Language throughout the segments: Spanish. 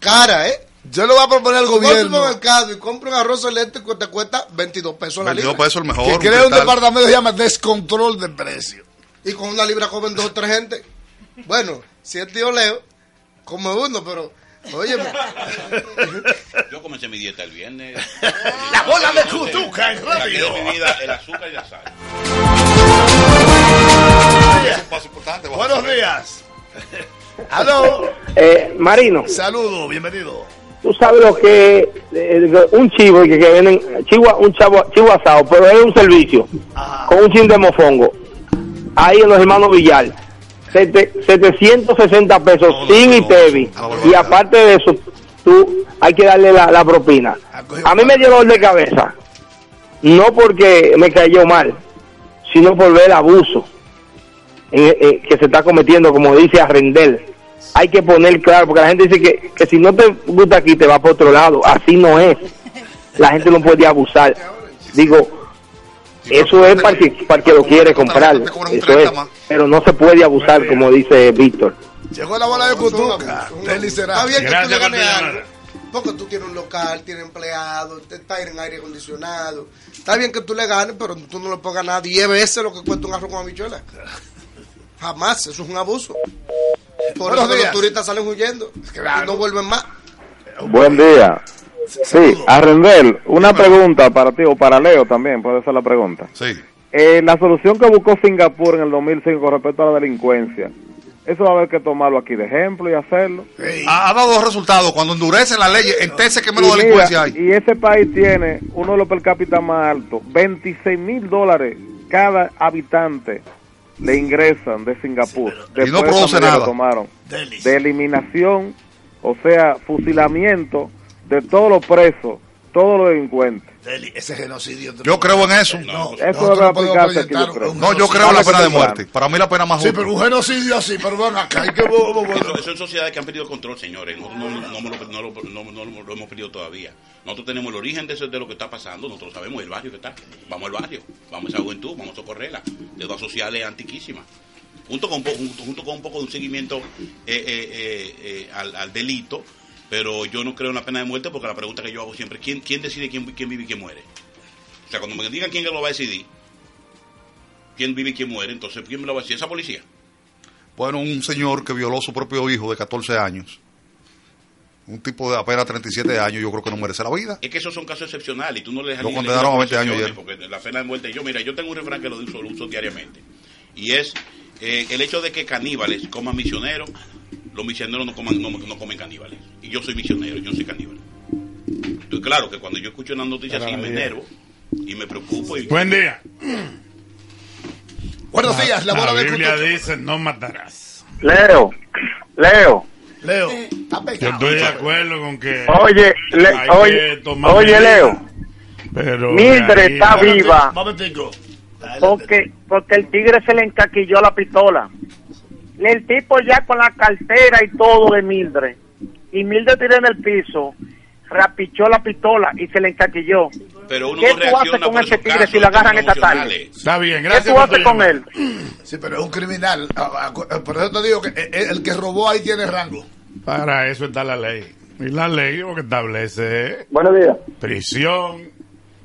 cara, ¿eh? Yo le voy a proponer al Tú vas al gobierno supermercado y compra un arroz eléctrico que te cuesta 22 pesos la 22 libra. pesos el mejor. que un crea un departamento que se llama descontrol de precios. Y con una libra comen dos o tres gente. Bueno, si es tío Leo, come uno, pero, óyeme, Yo comencé mi dieta el viernes. La bola de Cutuca radio. de mi vida el azúcar y la sal. Es un paso importante. vamos a Buenos días. Aló. Eh, Marino, Saludos, bienvenido. tú sabes lo que eh, un chivo que, que venden chivo, un chavo, chivo asado, pero es un servicio con un chin de mofongo. Ahí en los hermanos Villar. Sete- 760 pesos No, no, sin no, ITEVI. no, y aparte de eso, tú hay que darle la, la propina. A mí me dio dolor de cabeza. No porque me cayó mal, sino por ver el abuso en- en- que se está cometiendo, como dice Arrendel. Hay que poner claro, porque la gente dice que, que si no te gusta aquí te va para otro lado. Así no es. La gente no puede abusar. Digo, eso es para que, para que lo quiere comprar. Eso 30 es. Pero no se puede abusar, como dice Víctor. Llegó la bola de Cutuca. está bien que tú le por ganes algo. Porque tú tienes un local, tienes empleados, te- está en aire acondicionado. Está bien que tú le ganes, pero tú no le puedes ganar 10 veces lo que cuesta un arroz con habichuela. Jamás, eso es un abuso. Por Buenos eso días. los turistas salen huyendo Claro. y no vuelven más. Buen día. Sí. Arrendel, una pregunta para ti o para Leo también, puede ser la pregunta. Sí. Eh, la solución que buscó Singapur en el 2005 con respecto a la delincuencia, eso va a haber que tomarlo aquí de ejemplo y hacerlo. Ey, Ha, ha dado resultados. Cuando endurecen las leyes, entonces que menos Y, delincuencia mira, hay. y ese país tiene uno de los per cápita más altos, 26 mil dólares cada habitante le ingresan de Singapur. pero- Y no produce nada. tomaron de eliminación, o sea, fusilamiento de todos los presos, todos los delincuentes. Deli, ese genocidio. Yo creo en eso. No, Eso no aplicarse aquí, yo creo. un No, yo genocidio. creo en la pena de muerte. Para mí la pena más Sí, justa. pero un genocidio así, pero van acá. Hay que. en sociedades que han perdido control, señores. Nosotros no, no, lo- no lo- no- no lo- lo hemos perdido todavía. Nosotros tenemos el origen de, eso- de lo que está pasando. Nosotros sabemos el barrio que está. Vamos al barrio. Vamos a esa juventud. Vamos a socorrerla. Deudas sociales antiquísimas. Junto con, junto, junto con un poco de un seguimiento eh, eh, eh, eh, al, al delito. Pero yo no creo en la pena de muerte porque la pregunta que yo hago siempre es: ¿quién, quién decide quién, quién vive y quién muere? O sea, cuando me digan quién lo va a decidir, quién vive y quién muere, entonces ¿quién me lo va a decir? ¿Esa policía? Bueno, un señor que violó a su propio hijo de 14 años. Un tipo de apenas 37 años, yo creo que no merece la vida. Es que esos son casos excepcionales y tú no le dejas Lo condenaron a 20 años excepciones, Porque la pena de muerte, yo mira, yo tengo un refrán que lo uso, lo uso diariamente. Y es eh, el hecho de que caníbales coman misioneros, los misioneros no, coman, no, no comen caníbales. Y yo soy misionero, yo no soy caníbal. Entonces, claro que cuando yo escucho una noticia así me enervo y me preocupo. Y, Buen día. Buenos días, la La de Biblia Cutuca. dice no matarás. Leo, Leo, Leo, está Yo pegado. estoy de acuerdo con que oye, le- hay oye, tomar oye, Leo, Pero Mildred ahí- está viva porque, porque el tigre se le encaquilló la pistola. El tipo ya con la cartera y todo de Mildred. Y Mildred tiró en el piso, rapichó la pistola y se le encaquilló. pero uno ¿Qué no tú haces con ese tigre si lo agarran esta tarde? Está bien, ¿Qué gracias tú por haces con él? Sí, pero es un criminal. Ah, ah, Por eso te digo que eh, eh, el que robó ahí tiene rango. Para eso está la ley. Y la ley lo que establece es Buenos días. prisión,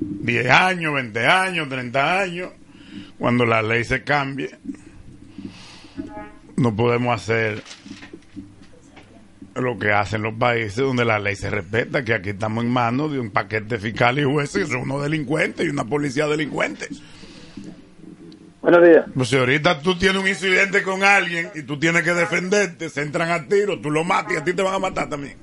10 años, 20 años, 30 años. Cuando la ley se cambie, no podemos hacer lo que hacen los países donde la ley se respeta, que aquí estamos en manos de un paquete fiscal y jueces que son unos delincuentes y una policía delincuente. Buenos días. Pues si ahorita tú tienes un incidente con alguien y tú tienes que defenderte, se entran a tiro, tú lo matas y a ti te van a matar también.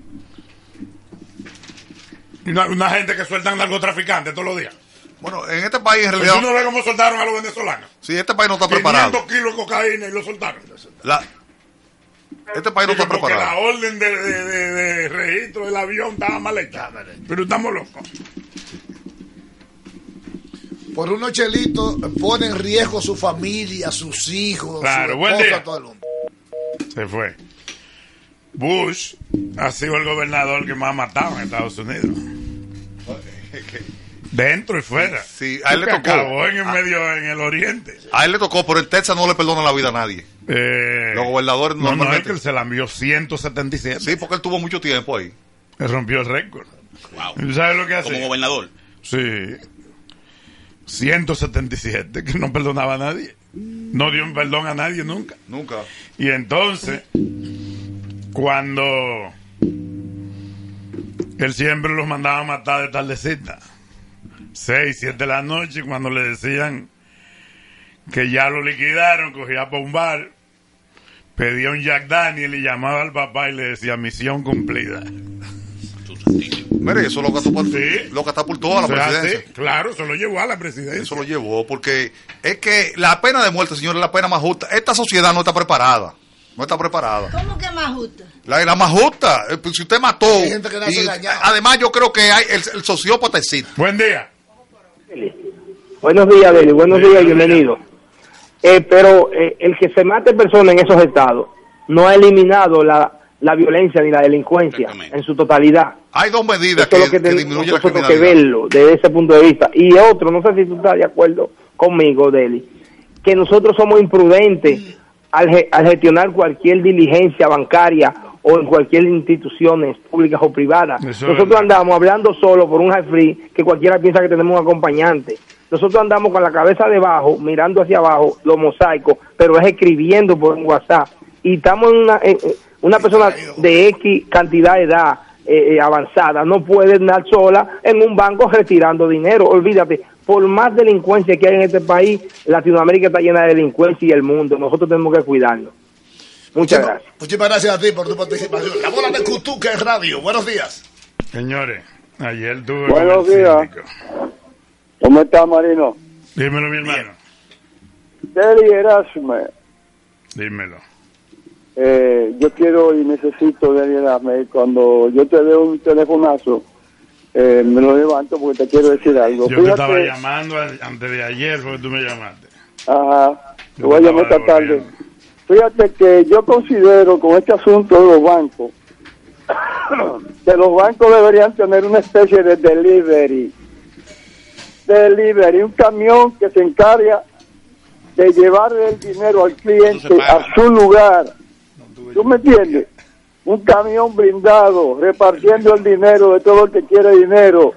Y Una, una gente que sueltan narcotraficantes todos los días. Bueno, en este país en Pues realidad, tú no ves cómo soltaron a los venezolanos. sí, este país no está 500 preparado. kilos de cocaína y lo soltaron. La- este país no está Porque la preparado. orden de, de- de- de registro del avión estaba mal hecha. Pero estamos locos. Por unos chelitos pone en riesgo su familia, sus hijos, Claro, su buen esposa, día. todo el mundo. Se fue. Bush ha sido el gobernador que más ha matado en Estados Unidos. Dentro y fuera. Sí, a él le tocó. acabó en el Ah. medio, en el oriente. A él le tocó, pero en Texas no le perdona la vida a nadie. Eh, Los gobernadores no, no, es normalmente- que él se la envió 177. Sí, porque él tuvo mucho tiempo ahí. Él rompió el récord. Wow. ¿Y ¿Sabes lo que hace? Como gobernador. Sí. 177, que no perdonaba a nadie. No dio un perdón a nadie nunca. Nunca. Y entonces, cuando él siempre los mandaba a matar de tardecita, 6, 7 de la noche, cuando le decían que ya lo liquidaron, cogía para un bar, pedía un Jack Daniel y llamaba al papá y le decía misión cumplida. Mire, eso lo catapultó, Sí. lo catapultó a la O sea, presidencia. sí, claro, eso lo llevó a la presidencia. Eso lo llevó, porque es que la pena de muerte, señor, es la pena más justa. Esta sociedad no está preparada. No está preparada. ¿Cómo que más justo? La, la más justa. Eh, pues, Si usted mató. Hay gente que y, además, yo creo que hay el, el sociópata existe. Buen día. Buenos días, Deli. Buenos días, bienvenido. Eh, pero eh, el que se mate personas en esos estados no ha eliminado la, la violencia ni la delincuencia en su totalidad. Hay dos medidas Eso es que, lo que que disminuyen la que verlo desde ese punto de vista. Y otro, no sé si tú estás de acuerdo conmigo, Deli, que nosotros somos imprudentes al, al gestionar cualquier diligencia bancaria o en cualquier instituciones públicas o privadas. Eso nosotros andamos hablando solo por un high free que cualquiera piensa que tenemos un acompañante. Nosotros andamos con la cabeza debajo, mirando hacia abajo, los mosaicos, pero es escribiendo por un WhatsApp. Y estamos en una, en- en- una persona de X cantidad de edad eh, eh, avanzada, no puede andar sola en un banco retirando dinero. Olvídate, por más delincuencia que hay en este país, Latinoamérica está llena de delincuencia y el mundo. Nosotros tenemos que cuidarnos. Muchas Muchísimas- gracias. Muchísimas gracias a ti por tu participación. La bola de Cutuca radio. Buenos días. Señores, ayer tuve Buenos días. ¿Cómo está, Marino? Dímelo, mi hermano. Terry Erasme, Dímelo. eh, yo quiero y necesito, Terry Erasme, cuando yo te dé un telefonazo, eh, me lo levanto porque te quiero decir algo. Yo te estaba llamando antes de ayer porque tú me llamaste. Ajá, te voy a llamar esta tarde. Fíjate que yo considero con este asunto de los bancos, que los bancos deberían tener una especie de delivery. Delivery, un camión que se encarga de llevar el dinero al cliente a su lugar. ¿Tú me entiendes? Un camión blindado repartiendo el dinero de todo el que quiere dinero.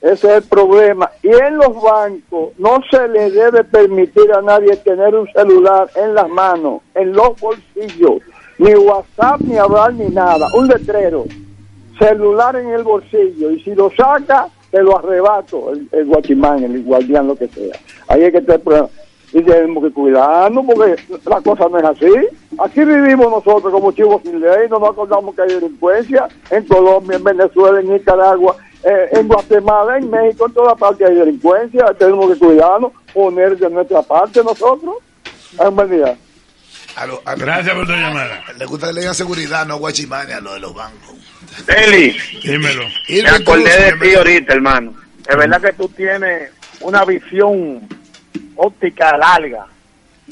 Ese es el problema. Y en los bancos no se le debe permitir a nadie tener un celular en las manos, en los bolsillos, ni WhatsApp, ni hablar, ni nada. Un letrero. Celular en el bolsillo. Y si lo saca, te lo arrebato, el, el guachimán, el guardián, lo que sea. Ahí es que está el problema. Y tenemos que cuidarnos porque la cosa no es así. Aquí vivimos nosotros como chivos sin ley, no nos acordamos que hay delincuencia en Colombia, en Venezuela, en Nicaragua, eh, en Guatemala, en México, en toda parte hay delincuencia. Tenemos que cuidarnos, poner de nuestra parte nosotros. Ay, un buen día. A lo- a Gracias por tu llamada. Le gusta que le digan seguridad, no guachimane a lo de los bancos. Eli, Dímelo. Me acordé de ti ahorita, hermano. Es verdad que tú tienes una visión óptica larga.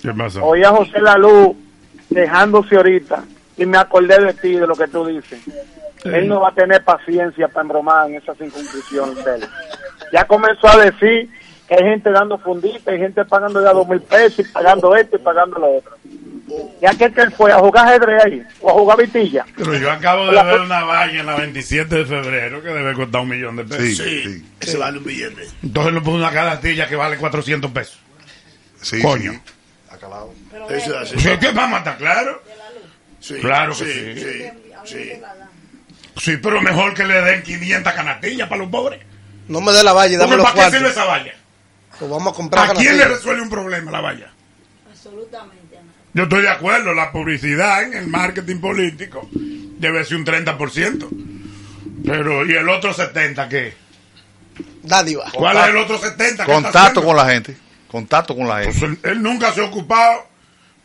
¿Qué pasó? Oí a José Lalú dejándose ahorita y me acordé de ti, de lo que tú dices. Él no va a tener paciencia para embromar en esa circunscripción de él. Ya comenzó a decir que hay gente dando fundita, hay gente pagando ya dos mil pesos y pagando esto y pagando lo otro. Ya que él fue a jugar ajedrez ahí o a jugar vitilla. Pero yo acabo de La- ver una valla en la 27 de febrero que debe costar un millón de pesos. Sí, Sí, sí. ese vale un billete. Entonces le puso una canastilla que vale 400 pesos. Sí, Coño. sí. Acalado. Eso es así. ¿Qué vamos a estar claro? Sí, Claro que sí. sí. sí, sí. Pero mejor que le den 500 canastillas para los pobres. No me dé la valla, dame Porque los ¿Para qué sirve esa valla? Pues vamos a comprar ¿A quién le resuelve un problema la valla? Absolutamente. Ana. Yo estoy de acuerdo, la publicidad en el marketing político debe ser un 30%. Pero, ¿y el otro 70% qué? Dádiva. ¿Cuál es el otro 70%? ¿Qué está Contacto con la gente. Contacto con la gente. Pues él, él nunca se ha ocupado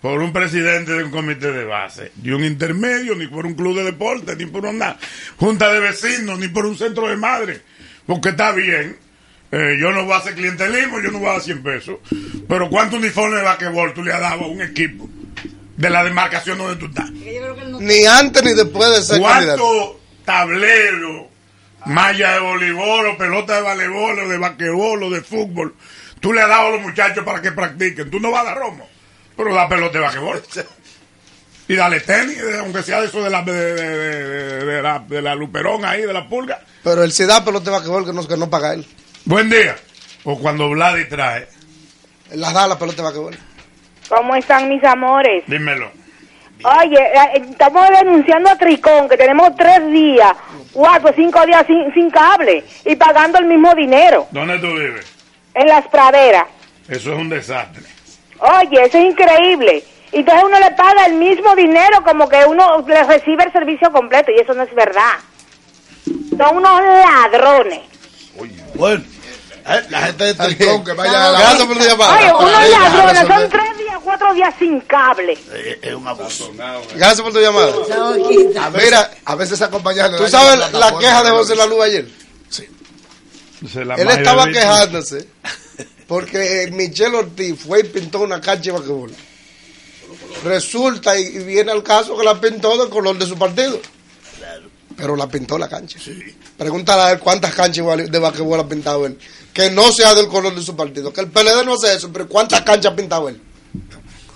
por un presidente de un comité de base, ni un intermedio, ni por un club de deporte, ni por una junta de vecinos, ni por un centro de madre. Porque está bien, eh, yo no voy a hacer clientelismo, yo no voy a dar 100 pesos. Pero ¿cuánto uniforme de basquetbol tú le has dado a un equipo de la demarcación donde tú estás? Ni antes ni después de ser candidato. ¿Cuánto tablero malla de voleibol, o pelota de voleibol, o de basquetbol, o de fútbol. Tú le has dado a los muchachos para que practiquen. Tú no vas a dar romo, pero da pelota de basquetbol. Y dale tenis, eh, aunque sea eso de la, de, de- de- de la, de la luperón ahí, de la pulga. Pero él se da pelota de basquetbol que no, que no paga él. Buen día. O cuando Vladi trae. Él las da la pelota de basquetbol. ¿Cómo están mis amores? Dímelo. Oye, eh, estamos denunciando a Tricón, que tenemos tres días, cuatro, cinco días sin, sin cable y pagando el mismo dinero ¿Dónde tú vives? en las praderas. Eso es un desastre. Oye, eso es increíble. Y Entonces uno le paga el mismo dinero como que uno le recibe el servicio completo y eso no es verdad. Son unos ladrones. Bueno, eh, la gente de Tricón que vaya a la Gracias por tu llamada. Oye, unos ladrones, son tres días, cuatro días sin cable. Eh, Es un abuso. Gracias por tu llamada. A Mira, a veces esa compañía le ¿tú sabes la plataforma, queja de. José Lalu ayer? Se la Él estaba quejándose porque Michelle Ortiz fue y pintó una cancha de basquetbol. Resulta y, viene al caso que la pintó del color de su partido. Pero la pintó la cancha. Pregúntale a él cuántas canchas de basquetbol ha pintado él. Que no sea del color de su partido. Que el PLD no hace eso, pero ¿cuántas canchas ha pintado él?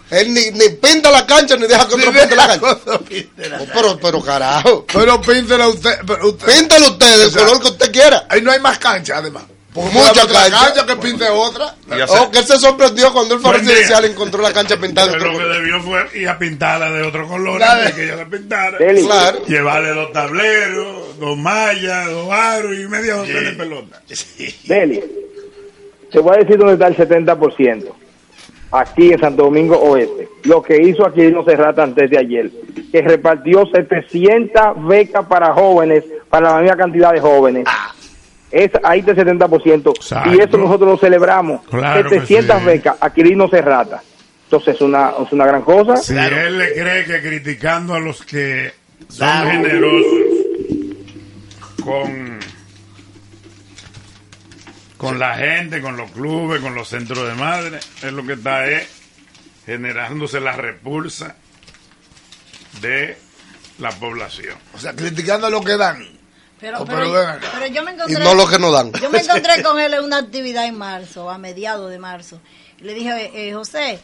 Él ni, ni pinta la cancha ni deja que otro pinte la cancha. Oh, pero, pero carajo. Pero píntela usted. Pero usted Píntelo usted del O sea, color que usted quiera. Ahí no hay más cancha, además. Porque Mucha cancha. cancha que pinte otra. Hace- Oh, que él se sorprendió cuando él fue Buen día. residencial y encontró la cancha pintada. de Pero lo que debió fue ir a pintarla de otro color antes de- que ella la pintara. Deli, Claro. Llevarle dos tableros, dos mallas, dos aros y media docena de pelota. Deli, te voy a decir dónde está el 70%. Aquí en Santo Domingo Oeste. Lo que hizo aquí no Serrata antes de ayer. Que repartió 700 becas para jóvenes, para la misma cantidad de jóvenes. Es, ahí está el 70%. Exacto. Y eso nosotros lo celebramos. Claro que 700 sí. becas a Quirino Serrata. Entonces es una, es una gran cosa. Si él le cree que criticando a los que son generosos con, con la gente, con los clubes, con los centros de madre, es lo que está es generándose la repulsa de la población. O sea, criticando lo que dan. Pero, Oh, pero, pero yo me Y encontré. no lo que nos dan. Yo me encontré con él en una actividad en marzo, a mediados de marzo. Y le dije, eh, José,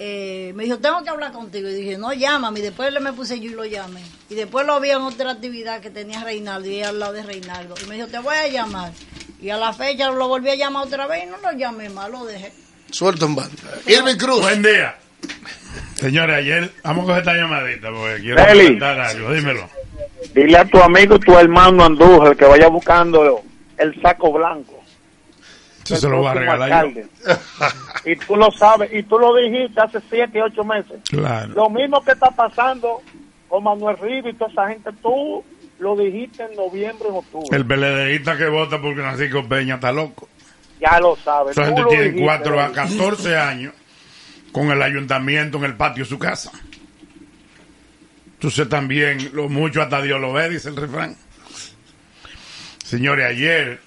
eh, me dijo, tengo que hablar contigo. Y dije, no, llámame. Y después le me puse yo y lo llamé. Y después lo vi en otra actividad que tenía Reinaldo y ella al lado de Reinaldo. Y me dijo, te voy a llamar. Y a la fecha lo volví a llamar otra vez y no lo llamé más, lo dejé. Suelto en banda. Irving Cruz. Buen día. Señores, ayer vamos a coger esta llamadita porque quiero Eli. comentar algo. Dímelo. Dile a tu amigo, tu hermano Andújar, que vaya buscando el saco blanco. Eso se lo va a regalar yo. y tú lo sabes, y tú lo dijiste hace siete, ocho meses. Claro. Lo mismo que está pasando con Manuel Riva y toda esa gente, tú lo dijiste en noviembre, en octubre. El peledeísta que vota porque Francisco Peña está loco. Ya lo sabes. Esa gente tiene dijiste, 4 a Eli. 14 años con el ayuntamiento en el patio de su casa. Entonces también, lo mucho hasta Dios lo ve, dice el refrán. Señores, ayer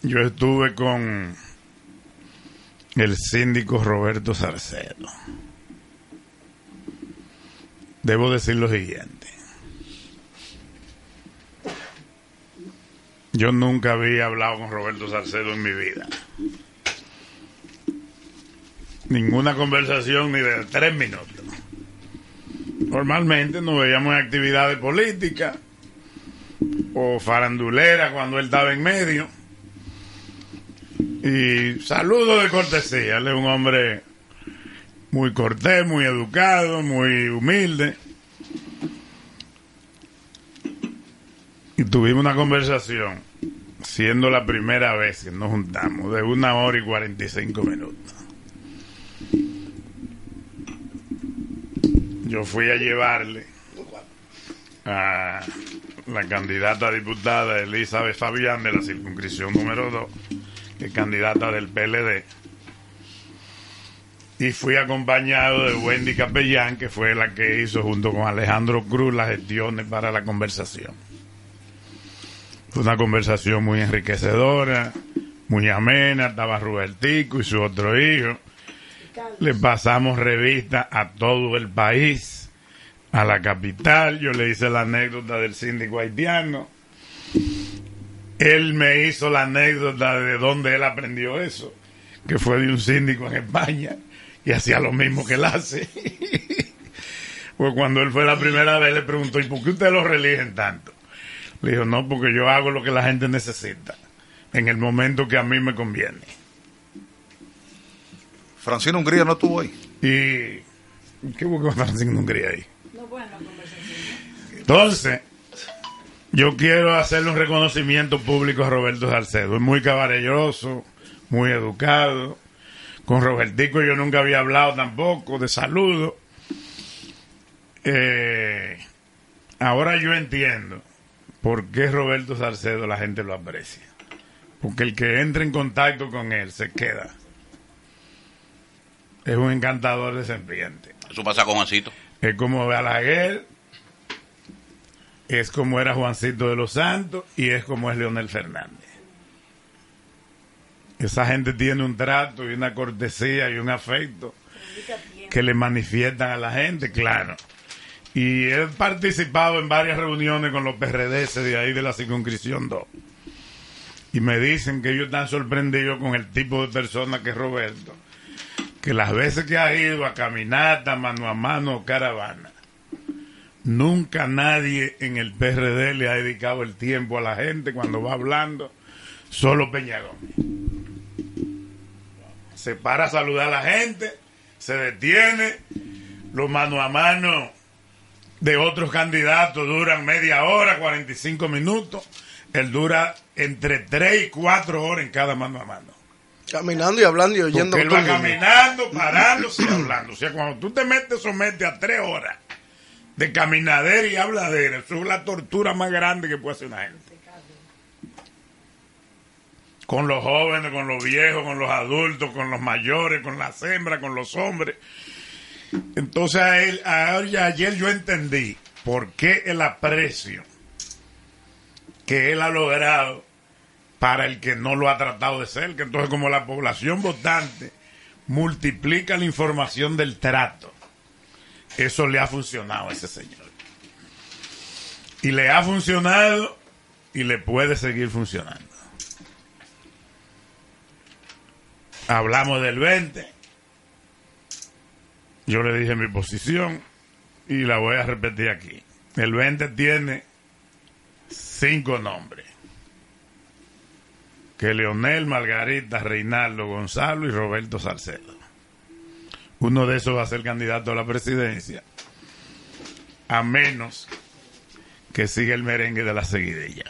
yo estuve con el síndico Roberto Sarcedo. Debo decir lo siguiente. Yo nunca había hablado con Roberto Salcedo en mi vida. Ninguna conversación ni de tres minutos. Normalmente nos veíamos en actividades políticas o farandulera cuando él estaba en medio. Y saludo de cortesía. Él es un hombre muy cortés, muy educado, muy humilde. Y tuvimos una conversación, siendo la primera vez que nos juntamos, de una hora y 45 minutos. Yo fui a llevarle a la candidata a diputada Elizabeth Fabián de la circunscripción número 2, que es candidata del PLD. Y fui acompañado de Wendy Capellán, que fue la que hizo junto con Alejandro Cruz las gestiones para la conversación. Fue una conversación muy enriquecedora, muy amena. Estaba Robertico y su otro hijo. Le pasamos revista a todo el país, a la capital. Yo le hice la anécdota del síndico haitiano. él me hizo la anécdota de dónde él aprendió eso, que fue de un síndico en España y hacía lo mismo que él hace. pues cuando él fue la primera vez le preguntó, ¿y por qué ustedes lo religen tanto? Le dijo, no, porque yo hago lo que la gente necesita en el momento que a mí me conviene. Francino Hungría no estuvo ahí. ¿Y qué buscó Francino Hungría ahí? Entonces, yo quiero hacerle un reconocimiento público a Roberto Salcedo. Es muy caballeroso, muy educado. Con Robertico yo nunca había hablado tampoco de saludo. Eh, ahora yo entiendo por qué Roberto Salcedo la gente lo aprecia. Porque el que entra en contacto con él se queda. Es un encantador de serpiente. Eso pasa con Juancito. Es como Balaguer, es como era Juancito de los Santos y es como es Leonel Fernández. Esa gente tiene un trato y una cortesía y un afecto que le manifiestan a la gente, claro. Y he participado en varias reuniones con los PRDs de ahí de la circunscripción 2. Y me dicen que ellos están sorprendidos con el tipo de persona que es Roberto. Que las veces que ha ido a caminata, mano a mano, caravana, nunca nadie en el PRD le ha dedicado el tiempo a la gente cuando va hablando, solo Peñagón. Se para a saludar a la gente, se detiene, los mano a mano de otros candidatos duran media hora, 45 minutos. Él dura entre 3 y 4 horas en cada mano a mano. Caminando y hablando y oyendo. Él va caminando, parándose y hablando. O sea, cuando tú te metes, somete a 3 horas de caminadera y habladera. Eso es la tortura más grande que puede hacer una gente. Con los jóvenes, con los viejos, con los adultos, con los mayores, con las hembras, con los hombres. Entonces a él, a él- ayer yo entendí por qué el aprecio que él ha logrado para el que no lo ha tratado de cerca. Entonces como la población votante multiplica la información del trato, eso le ha funcionado a ese señor. Y le ha funcionado y le puede seguir funcionando. Hablamos del 20. Yo le dije mi posición y la voy a repetir aquí. El 20 tiene cinco nombres. Que Leonel, Margarita, Reinaldo, Gonzalo y Roberto Salcedo. Uno de esos va a ser candidato a la presidencia. A menos que siga el merengue de la seguidilla.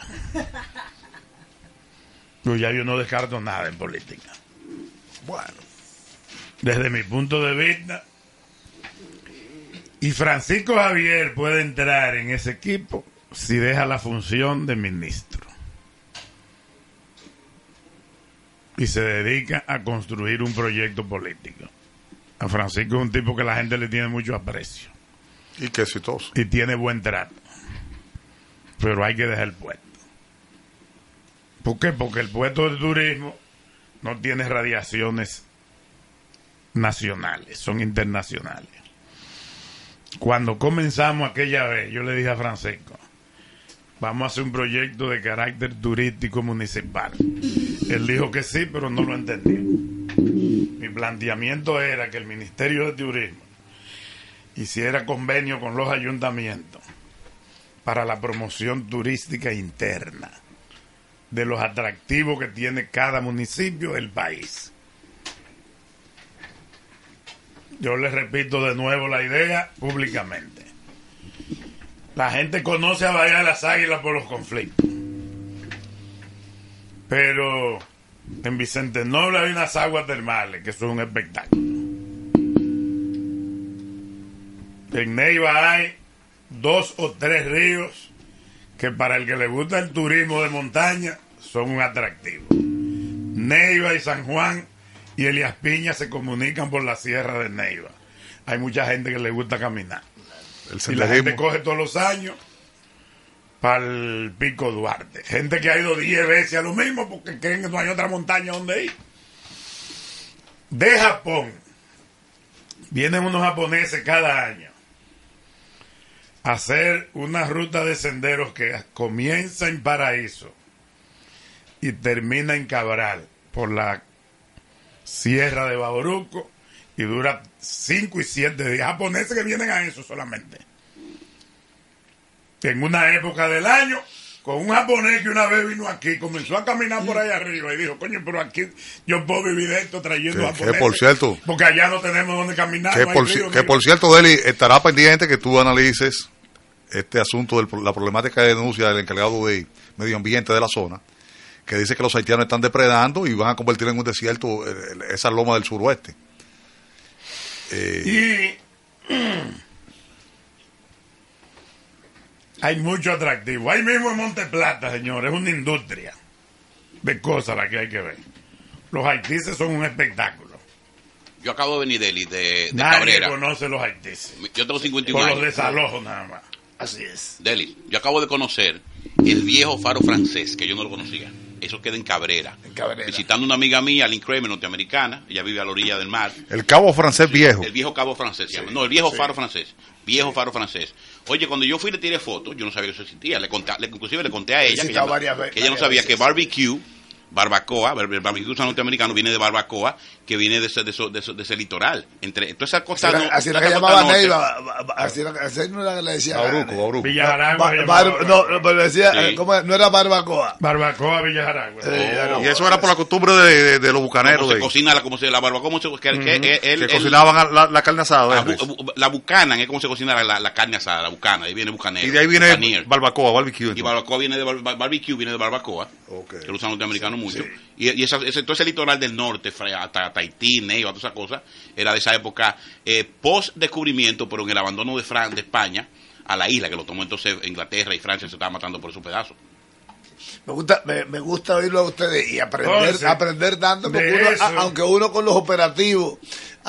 Pues ya yo no descarto nada en política. Bueno, desde mi punto de vista, y Francisco Javier puede entrar en ese equipo si deja la función de ministro. Y se dedica a construir un proyecto político. A Francisco es un tipo que la gente le tiene mucho aprecio. Y que exitoso. Y tiene buen trato. Pero hay que dejar el puesto. ¿Por qué? Porque el puesto de turismo no tiene radiaciones nacionales, son internacionales. Cuando comenzamos aquella vez, yo le dije a Francisco, vamos a hacer un proyecto de carácter turístico municipal. Él dijo que sí, pero no lo entendió. Mi planteamiento era que el Ministerio de Turismo hiciera convenio con los ayuntamientos para la promoción turística interna de los atractivos que tiene cada municipio del país. Yo les repito de nuevo la idea públicamente. La gente conoce a Bahía de las Águilas por los conflictos. Pero en Vicente Noble hay unas aguas termales, que son un espectáculo. En Neiva hay dos o tres ríos que para el que le gusta el turismo de montaña son un atractivo. Neiva y San Juan y Elias Piña se comunican por la sierra de Neiva. Hay mucha gente que le gusta caminar. El Y la gente coge todos los años para el Pico Duarte. Gente que ha ido 10 veces a lo mismo porque creen que no hay otra montaña donde ir. De Japón, vienen unos japoneses cada año a hacer una ruta de senderos que comienza en Paraíso y termina en Cabral por la Sierra de Bauruco y dura 5 y 7 días. Japoneses que vienen a eso solamente. En una época del año, con un japonés que una vez vino aquí, comenzó a caminar por ahí arriba y dijo, coño, pero aquí yo puedo vivir esto trayendo Que- japoneses. que por cierto- Porque allá no tenemos donde caminar. Que no por, río, que por cierto, Deli, estará pendiente que tú analices este asunto de la problemática de denuncia del encargado de medio ambiente de la zona, que dice que los haitianos están depredando y van a convertir en un desierto eh, eh, esa loma del suroeste. Eh, Y hay mucho atractivo. Ahí mismo en Monte Plata, señores, es una industria de cosas la que hay que ver. Los haitises son un espectáculo. Yo acabo de venir de, Eli, de, de Nadie Cabrera. conoce los haitises. Yo tengo 51 Por años. los desalojos nada más. Así es. Deli, yo acabo de conocer el viejo faro francés, que yo no lo conocía. Eso queda en Cabrera. Visitando una amiga mía, Lynn Kramer, norteamericana. Ella vive a la orilla del mar. el cabo francés viejo. El viejo cabo francés se llama. No, el viejo sí. faro francés. Viejo faro francés. Oye, cuando yo fui y le tiré fotos, yo no sabía que eso existía. Le conté, le- inclusive le conté a ella que, ella, varias ve- que ella no sabía veces. que barbecue, barbacoa, bar- el barbecue norteamericano viene de barbacoa, que viene de ese, de eso- de eso- de ese litoral. Entre, esa costa Así era, no- así era que llamaba norte- Neiva. Así no era que le decía. Bauruco, Bauruco. Villajaragua Ba- se bar- llamaba. no, no, pero decía, Sí. eh, ¿cómo no era barbacoa. Barbacoa Villajaragua. y eso era por la costumbre de, de- de los bucaneros. Como se cocina la, como se, la barbacoa, como se, que, que- Ujú. el- que el- cocinaban la, la carne asada. La, ¿eh, Luis? bu- la bucana es como se cocina la, la carne asada, la bucana, ahí viene bucanero. y de ahí viene bucanier. barbacoa, barbecue. Y entonces. barbacoa viene de bar- bar- barbecue, viene de barbacoa, que lo usan los norteamericanos mucho. Y, y esa- ese, todo ese litoral del norte, hasta Tahití, Neiva, toda esa cosa, era de esa época eh, post-descubrimiento, pero en el abandono de, Fran- de España a la isla, que lo tomó entonces Inglaterra y Francia se estaban matando por esos pedazos. Me gusta, me, me gusta oírlo a ustedes y aprender, Entonces, aprender tanto, porque uno, a- aunque uno con los operativos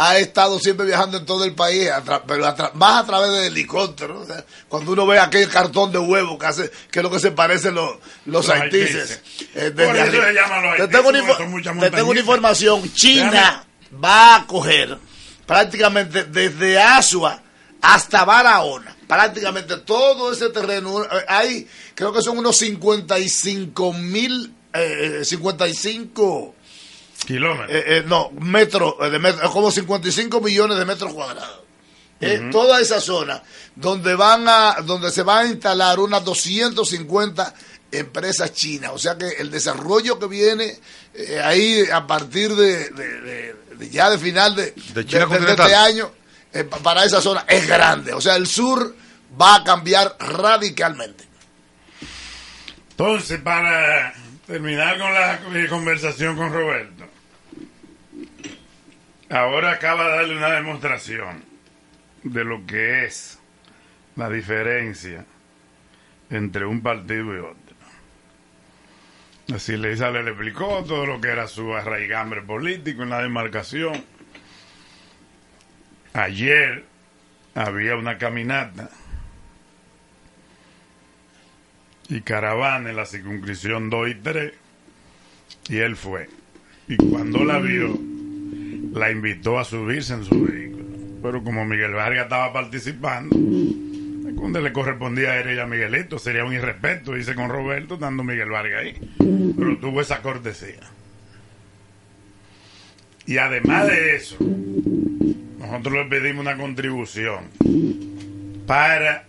ha estado siempre viajando en todo el país, pero a más a través de helicópteros. o sea, cuando uno ve aquel cartón de huevo que hace, que es lo que se parecen los, los Los haitises. eh, Por eso arriba. se llaman los Te tengo una, te tengo una información. China Déjame- va a coger prácticamente desde Asua hasta Barahona, prácticamente todo ese terreno, eh, hay, creo que son unos 55 mil, eh, 55, Kilómetros. eh, eh, no, metros, eh, de metro, es como 55 millones de metros cuadrados. Eh. Toda esa zona donde van a, donde se van a instalar unas 250 empresas chinas. O sea que el desarrollo que viene eh, ahí a partir de, de- de- de ya de final de, De China este año eh, pa- para esa zona es grande. O sea, el sur va a cambiar radicalmente. Entonces, para terminar con la conversación con Roberto, ahora acaba de darle una demostración de lo que es la diferencia entre un partido y otro. Así le, le explicó todo lo que era su arraigambre político en la demarcación. Ayer había una caminata y caravana en la circunscripción 2 y 3 y él fue. Y cuando la vio, la invitó a subirse en su vehículo. Pero como Miguel Vargas estaba participando, cuando le correspondía a y a Miguelito, sería un irrespeto, dice con Roberto, dando Miguel Vargas ahí. Pero tuvo esa cortesía. Y además de eso, nosotros le pedimos una contribución para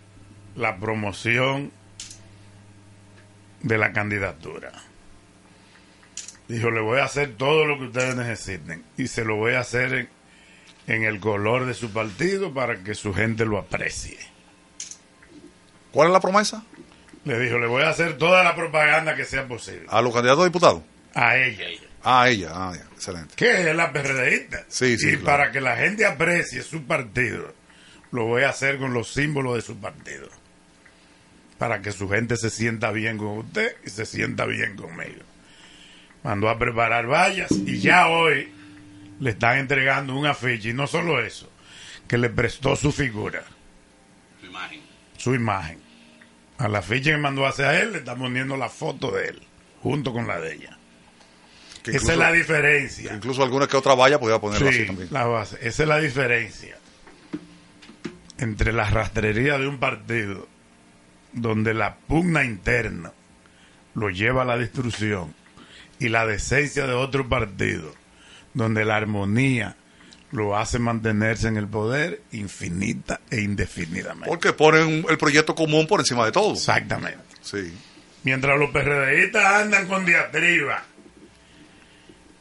la promoción de la candidatura. Dijo, le voy a hacer todo lo que ustedes necesiten y se lo voy a hacer en, en el color de su partido para que su gente lo aprecie. ¿Cuál es la promesa? Le dijo, le voy a hacer toda la propaganda que sea posible. ¿A los candidatos a diputados? A ella. Ah, ella. Ah, ya. Excelente. Que es la PRDista. Sí, sí, Y claro. para que la gente aprecie su partido, lo voy a hacer con los símbolos de su partido. Para que su gente se sienta bien con usted y se sienta bien conmigo. Mandó a preparar vallas y ya hoy le están entregando un afiche y no solo eso, que le prestó su figura, Su imagen. su imagen. A la afiche que mandó a hacer a él le están poniendo la foto de él, junto con la de ella. Que Esa es la diferencia. Incluso alguna que otra valla podría ponerla Sí, así también. la base. Esa es la diferencia entre la rastrería de un partido donde la pugna interna lo lleva a la destrucción y la decencia de otro partido, donde la armonía lo hace mantenerse en el poder infinita e indefinidamente. Porque ponen el proyecto común por encima de todo. Exactamente. Sí. Mientras los PRDistas andan con diatriba,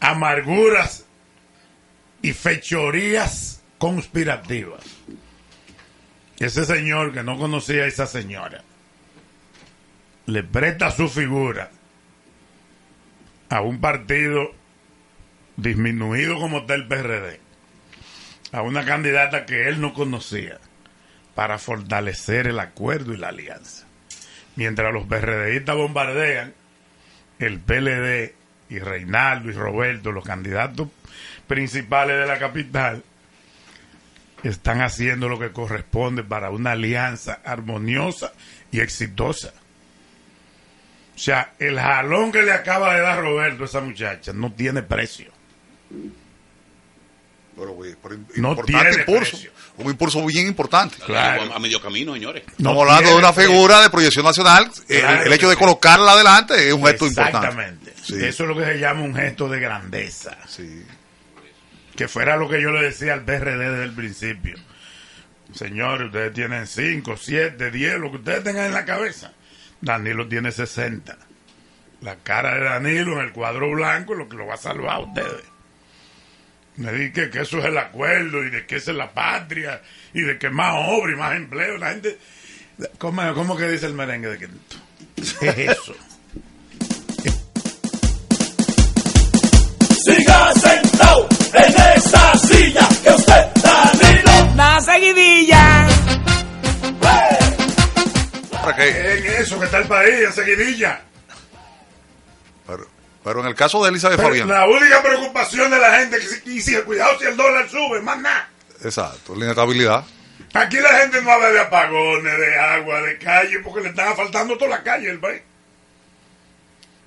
amarguras y fechorías conspirativas. Ese señor que no conocía a esa señora le presta su figura a un partido disminuido como está el PRD, a una candidata que él no conocía, para fortalecer el acuerdo y la alianza. Mientras los PRDistas bombardean, el PLD y Reinaldo y Roberto, los candidatos principales de la capital, están haciendo lo que corresponde para una alianza armoniosa y exitosa. O sea, el jalón que le acaba de dar Roberto a esa muchacha no tiene precio. Pero, güey, pero No importante tiene impulso. precio. Un impulso bien importante. Claro. A, medio camino, señores. Estamos hablando de una figura de proyección nacional. El- Claro el, hecho de colocarla adelante es un gesto importante. Exactamente. Sí. Eso es lo que se llama un gesto de grandeza. Sí. Que fuera lo que yo le decía al PRD desde el principio. Señores, ustedes tienen 5, 7, 10, lo que ustedes tengan en la cabeza. Danilo tiene 60. La cara de Danilo en el cuadro blanco es lo que lo va a salvar a ustedes. Me dije que eso es el acuerdo y de que esa es la patria y de que más obra y más empleo. La gente. ¿Cómo, cómo que dice el merengue de que es eso? Siga sentado en esa silla que que- En eso que está el país, en seguidilla. pero, pero en el caso de Elizabeth Pero Fabián. la única preocupación de la gente es que si, cuidado si el dólar sube, más nada. Exacto, la inestabilidad. Aquí la gente no habla de apagones, de agua, de calle, porque le están faltando toda la calle al país.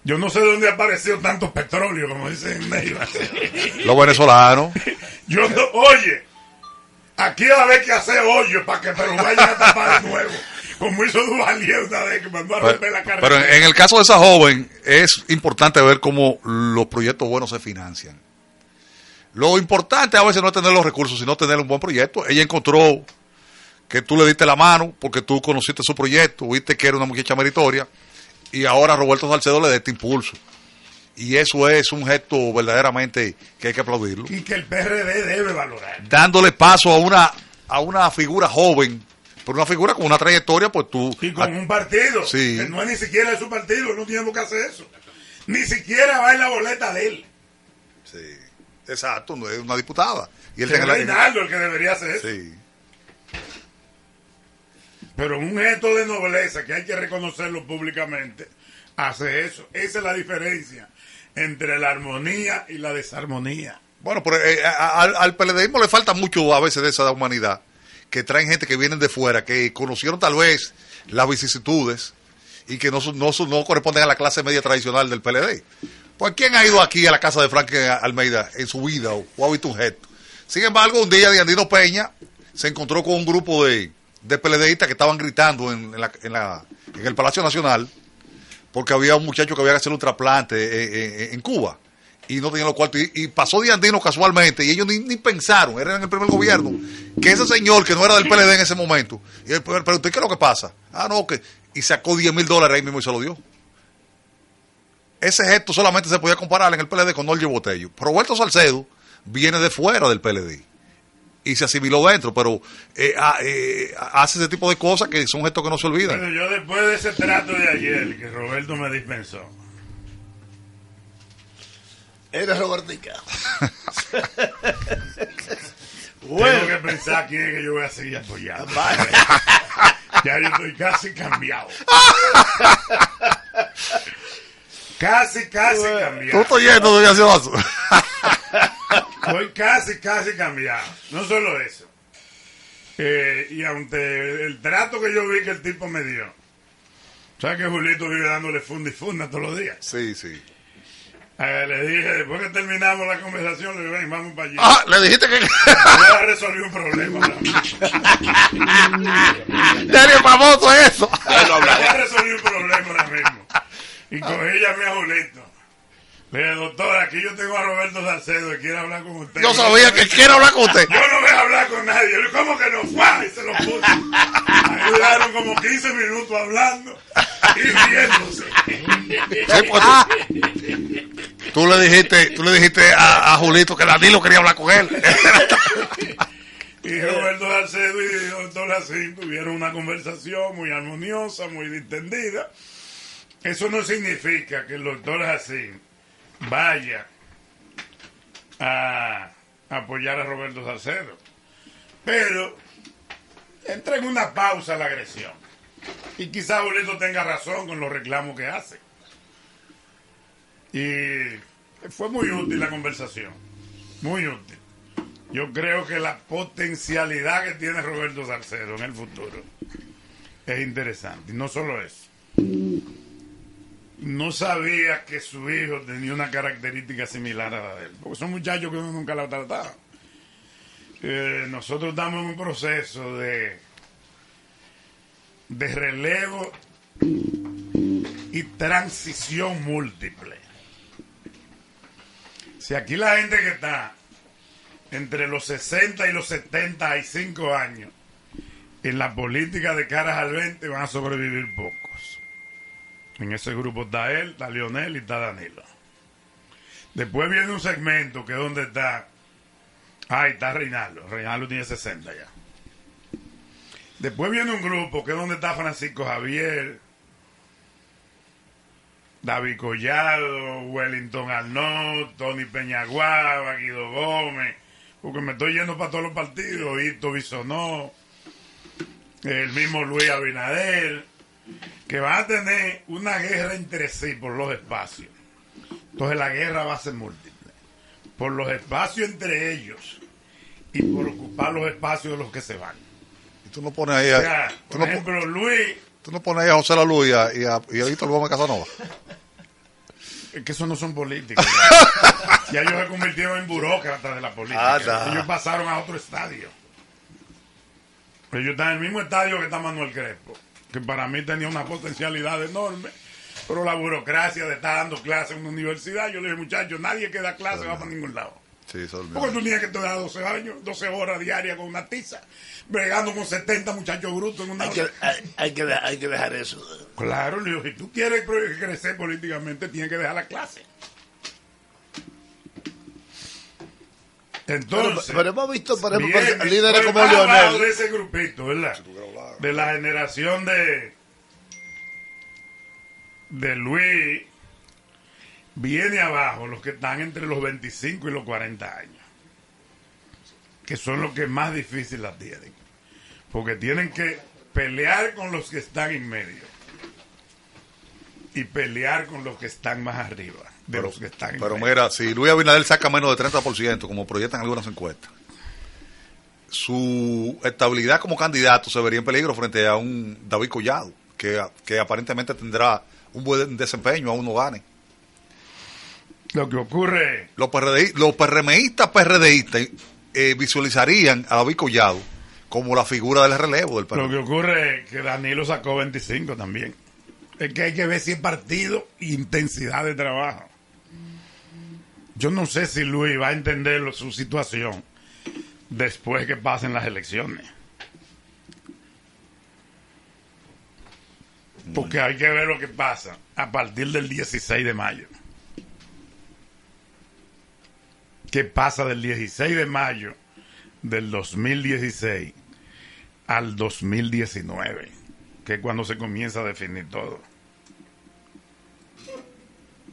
Yo no sé dónde ha aparecido tanto petróleo, como dicen. Los venezolanos. Yo no, oye, aquí va a haber que hacer hoyos para que pero vayan a tapar de nuevo. Como hizo Duvalier una vez que mandó a Pero, romper la carretera. pero en, en el caso de esa joven, es importante ver cómo los proyectos buenos se financian. Lo importante a veces no es tener los recursos, sino tener un buen proyecto. Ella encontró que tú le diste la mano porque tú conociste su proyecto, viste que era una muchacha meritoria y ahora Roberto Salcedo le da este impulso. Y eso es un gesto verdaderamente que hay que aplaudirlo. Y que el PRD debe valorar. Dándole paso a una, a una figura joven, pero una figura con una trayectoria, pues tú... Y con un partido. Sí. Que no es ni siquiera de su partido, no tiene por qué hacer eso. Ni siquiera va en la boleta de él. Sí, exacto, no es una diputada. Y él Que la- Reinaldo el que debería hacer eso. Sí. Pero un gesto de nobleza que hay que reconocerlo públicamente, hace eso. Esa es la diferencia entre la armonía y la desarmonía. Bueno, pero eh, al, al PLDismo le falta mucho a veces de esa humanidad, que traen gente que vienen de fuera, que conocieron tal vez las vicisitudes y que no, no, no corresponden a la clase media tradicional del PLD. Pues ¿quién ha ido aquí a la casa de Frank Almeida en su vida o, o ha? Sin embargo, un día Diandino Peña se encontró con un grupo de, de PLDistas que estaban gritando en, en la- en la- en el Palacio Nacional porque había un muchacho que había que hacer un trasplante eh, eh, en Cuba y no tenía los cuartos. Y, pasó Diandino casualmente y ellos ni, ni pensaron, era en el primer gobierno, que ese señor que no era del PLD en ese momento, y él, pero, pero usted, ¿qué es lo que pasa? Ah, no, que. Y sacó 10 mil dólares ahí mismo y se lo dio. Ese gesto solamente se podía comparar en el PLD con Norge Botello. Roberto Salcedo viene de fuera del PLD y se asimiló dentro, pero eh, ah, eh, hace ese tipo de cosas que son gestos que no se olvidan. Bueno, yo después de ese trato de ayer que Roberto me dispensó, Eres Robertica. tengo que pensar quién es que yo voy a seguir apoyando. ya yo estoy casi cambiado. casi, casi Tú cambiado. estás yendo de gaseoso. Estoy casi, casi cambiado. No solo eso. Eh, y ante el trato que yo vi que el tipo me dio. ¿Sabes que Julito vive dándole funda y funda todos los días? Sí, sí. Eh, le dije, después que terminamos la conversación, le dije, ven, vamos para allá. Ah, le dijiste que. Voy a resolver un problema. ahora mismo. Ya eres famoso eso. Voy a resolver un problema ahora mismo. Y cogí y llamé a Julito. Mire, doctor, aquí yo tengo a Roberto Salcedo que quiere hablar con usted. Yo sabía que quiere hablar con usted. Yo no voy a hablar con nadie. ¿Cómo que no? ¡Fua! Y se lo puse. Duraron como 15 minutos hablando y riéndose. Sí, pues, tú, tú le dijiste, tú le dijiste a, a Julito que Danilo quería hablar con él. Y Roberto Salcedo y el doctor Lacín tuvieron una conversación muy armoniosa, muy distendida. Eso no significa que el doctor Lacín vaya a apoyar a Roberto Salcedo. Pero entra en una pausa la agresión. Y quizá Julito tenga razón con los reclamos que hace. Y fue muy útil la conversación. Muy útil. Yo creo que la potencialidad que tiene Roberto Salcedo en el futuro es interesante. Y no solo eso. No sabía que su hijo tenía una característica similar a la de él. Porque son muchachos que uno nunca lo ha tratado. Eh, nosotros estamos en un proceso de, de relevo y transición múltiple. Si aquí la gente que está entre los 60 y los 75 años en la política de caras al 20 van a sobrevivir pocos. En ese grupo está él, está Lionel y está Danilo. Después viene un segmento que es donde está. Ay, está Reinaldo. Reinaldo tiene 60 ya. Después viene un grupo que es donde está Francisco Javier, David Collado, Wellington Arnaud, Tony Peñaguaba, Guido Gómez, porque me estoy yendo para todos los partidos, Hito Bisonó, el mismo Luis Abinader, que van a tener una guerra entre sí por los espacios. Entonces la guerra va a ser múltiple. Por los espacios entre ellos y por ocupar los espacios de los que se van. Y tú no pones ahí a, O sea, tú por no, ejemplo, Luis, tú no pones ahí a José La Luz y a, y a, y a Víctor Gómez Casanova. es que esos no son políticos. ya ellos se convirtieron en burócratas de la política. Anda. Ellos pasaron a otro estadio. Ellos están en el mismo estadio que está Manuel Crespo, que para mí tenía una potencialidad enorme, pero la burocracia de estar dando clases en una universidad, yo le dije, muchachos, nadie que da clase va para ningún lado. Sí, Porque tú tienes que estar 12 años, 12 horas diarias con una tiza, bregando con 70 muchachos brutos en una Hay que, hay, hay que, hay que dejar eso. Claro, le digo, si tú quieres crecer políticamente, tienes que dejar la clase. Entonces, Pero- pero hemos visto, por ejemplo, viene- líderes como Leonel. de ese grupito, ¿verdad? De la generación de de Luis viene abajo los que están entre los 25 y los 40 años, que son los que más difícil la tienen, porque tienen que pelear con los que están en medio y pelear con los que están más arriba de los que están en Pero medio. mira, si Luis Abinader saca menos de 30%, como proyectan algunas encuestas, su estabilidad como candidato se vería en peligro frente a un David Collado, que, que aparentemente tendrá un buen desempeño, aún no gane. Lo que ocurre Los, PRDI, los PRMistas, PRDistas eh, visualizarían a David Collado como la figura del relevo del Lo PRD. que ocurre es que Danilo sacó 25 también. Es que hay que ver si es partido e intensidad de trabajo. Yo no sé si Luis va a entender lo- su situación después que pasen las elecciones. Porque hay que ver lo que pasa a partir del 16 de mayo. ¿Qué pasa del 16 de mayo del 2016 al 2019? Que es cuando se comienza a definir todo.